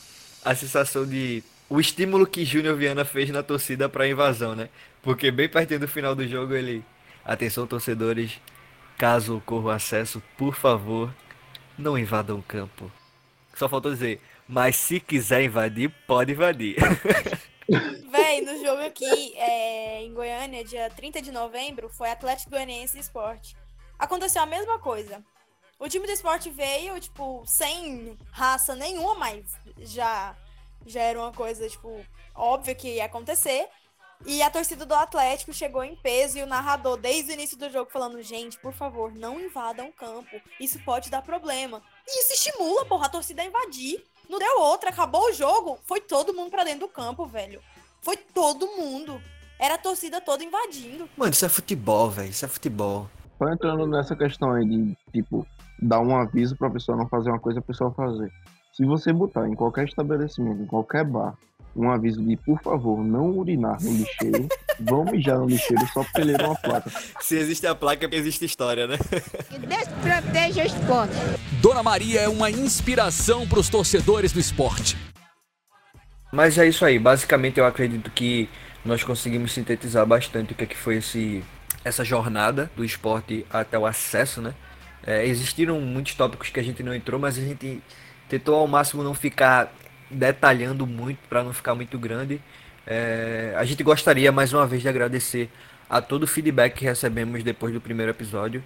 S2: A sensação de o estímulo que Júnior Viana fez na torcida para a invasão, né? Porque bem pertinho do final do jogo ele, atenção torcedores, caso ocorra acesso, por favor, não invadam o campo. Só faltou dizer, mas se quiser invadir, pode invadir.
S3: Véi, no jogo aqui é, em Goiânia, dia 30 de novembro, foi Atlético Goianiense Esporte. Aconteceu a mesma coisa. O time do esporte veio, tipo, sem raça nenhuma, mas já já era uma coisa, tipo, óbvia que ia acontecer. E a torcida do Atlético chegou em peso e o narrador, desde o início do jogo, falando: gente, por favor, não invadam o campo. Isso pode dar problema. E isso estimula, porra, a torcida a invadir. Não deu outra, acabou o jogo. Foi todo mundo pra dentro do campo, velho. Foi todo mundo. Era a torcida toda invadindo.
S2: Mano, isso é futebol, velho. Isso é futebol.
S10: Só entrando nessa questão aí de, tipo, dar um aviso pra pessoa não fazer uma coisa, a pessoa fazer. Se você botar em qualquer estabelecimento, em qualquer bar, um aviso de, por favor, não urinar no lixeiro, vão mijar no lixeiro só porque leram uma placa.
S2: Se existe a placa, existe história, né?
S7: Desproteja o esporte.
S8: Dona Maria é uma inspiração para os torcedores do esporte.
S2: Mas é isso aí. Basicamente, eu acredito que nós conseguimos sintetizar bastante o que, é que foi esse, essa jornada do esporte até o acesso, né? É, existiram muitos tópicos que a gente não entrou, mas a gente tentou ao máximo não ficar detalhando muito para não ficar muito grande. É, a gente gostaria mais uma vez de agradecer a todo o feedback que recebemos depois do primeiro episódio.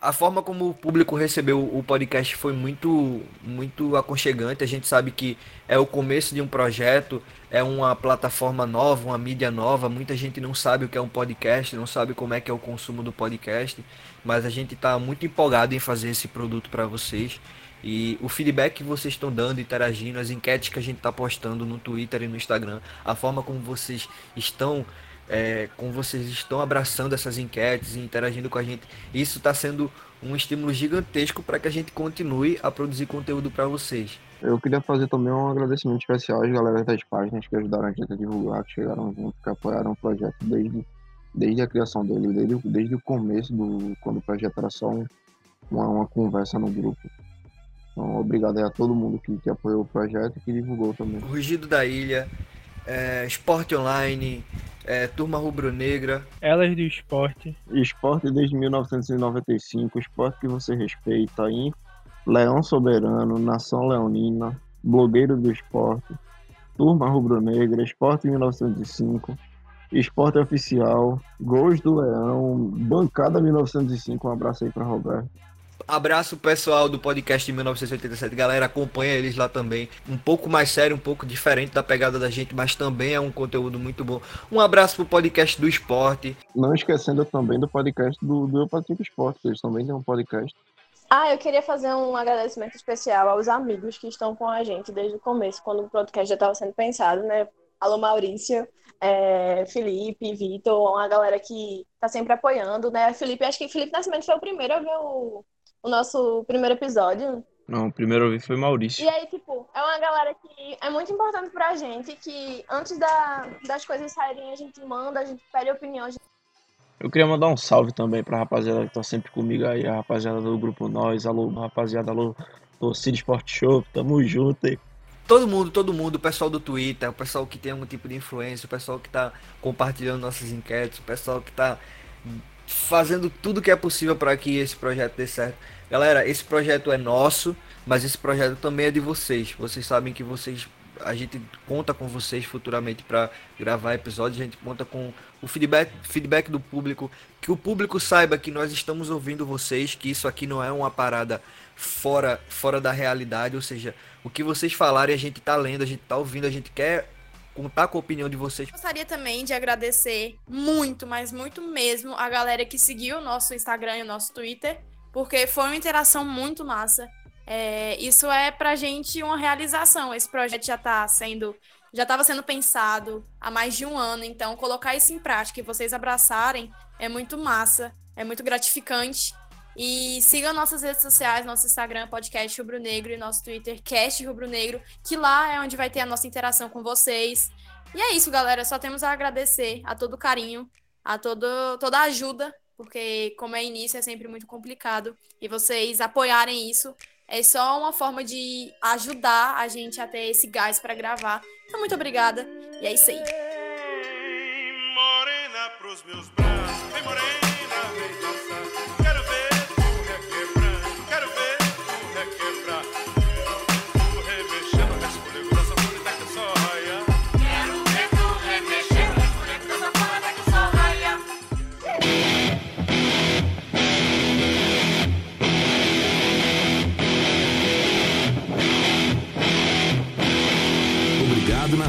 S2: A forma como o público recebeu o podcast foi muito, muito aconchegante. A gente sabe que é o começo de um projeto, é uma plataforma nova, uma mídia nova. Muita gente não sabe o que é um podcast, não sabe como é que é o consumo do podcast, mas a gente está muito empolgado em fazer esse produto para vocês. E o feedback que vocês estão dando, interagindo, as enquetes que a gente está postando no Twitter e no Instagram, a forma como vocês estão, é, como vocês estão abraçando essas enquetes e interagindo com a gente, isso está sendo um estímulo gigantesco para que a gente continue a produzir conteúdo para vocês.
S10: Eu queria fazer também um agradecimento especial às galera das páginas que ajudaram a gente a divulgar, que chegaram junto, que apoiaram o projeto desde, desde a criação dele, desde, desde o começo, do, quando o projeto era só um, uma, uma conversa no grupo. Então, obrigado a todo mundo que, que apoiou o projeto e que divulgou também.
S2: Rugido da Ilha, é, Esporte Online, é, Turma Rubro-Negra.
S6: Elas do Esporte.
S10: Esporte desde 1995, esporte que você respeita aí. Leão Soberano, Nação Leonina, Blogueiro do Esporte, Turma Rubro-Negra, Esporte 1905, Esporte Oficial, Gols do Leão, Bancada 1905, um abraço aí para Roberto.
S2: Abraço pessoal do podcast de 1987. Galera, acompanha eles lá também. Um pouco mais sério, um pouco diferente da pegada da gente, mas também é um conteúdo muito bom. Um abraço pro podcast do esporte.
S10: Não esquecendo também do podcast do, do Eu Pratico Esporte, eles também têm um podcast.
S5: Ah, eu queria fazer um agradecimento especial aos amigos que estão com a gente desde o começo, quando o podcast já estava sendo pensado, né? Alô, Maurício, é, Felipe, Vitor, uma galera que tá sempre apoiando, né? Felipe, acho que Felipe Nascimento foi o primeiro a ver o, o nosso primeiro episódio.
S10: Não, o primeiro eu vi foi Maurício.
S5: E aí, tipo, é uma galera que é muito importante pra gente, que antes da, das coisas saírem, a gente manda, a gente pede opinião. Gente...
S10: Eu queria mandar um salve também pra rapaziada que tá sempre comigo aí, a rapaziada do Grupo Nós, alô, rapaziada, alô, Torcida Sport Show, tamo junto aí.
S2: Todo mundo, todo mundo, o pessoal do Twitter, o pessoal que tem algum tipo de influência, o pessoal que tá compartilhando nossas enquetes, o pessoal que tá fazendo tudo que é possível para que esse projeto dê certo. Galera, esse projeto é nosso, mas esse projeto também é de vocês. Vocês sabem que vocês a gente conta com vocês futuramente para gravar episódios, a gente conta com o feedback, feedback do público, que o público saiba que nós estamos ouvindo vocês, que isso aqui não é uma parada fora fora da realidade, ou seja, o que vocês falarem a gente tá lendo, a gente tá ouvindo, a gente quer contar com a opinião de vocês.
S14: Gostaria também de agradecer muito, mas muito mesmo a galera que seguiu o nosso Instagram e o nosso Twitter, porque foi uma interação muito massa. É, isso é pra gente uma realização. Esse projeto já tá sendo, já estava sendo pensado há mais de um ano, então colocar isso em prática e vocês abraçarem é muito massa, é muito gratificante.
S3: E sigam nossas redes sociais, nosso Instagram, podcast Rubro Negro, e nosso Twitter, Cast Rubro Negro, que lá é onde vai ter a nossa interação com vocês. E é isso, galera. Só temos a agradecer a todo carinho, a todo, toda a ajuda, porque como é início é sempre muito complicado. E vocês apoiarem isso é só uma forma de ajudar a gente a ter esse gás para gravar. Então, muito obrigada. E é isso aí. Morena pros meus braços, morena.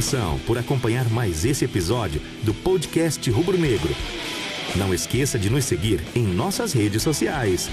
S1: Nação por acompanhar mais esse episódio do podcast Rubro Negro. Não esqueça de nos seguir em nossas redes sociais.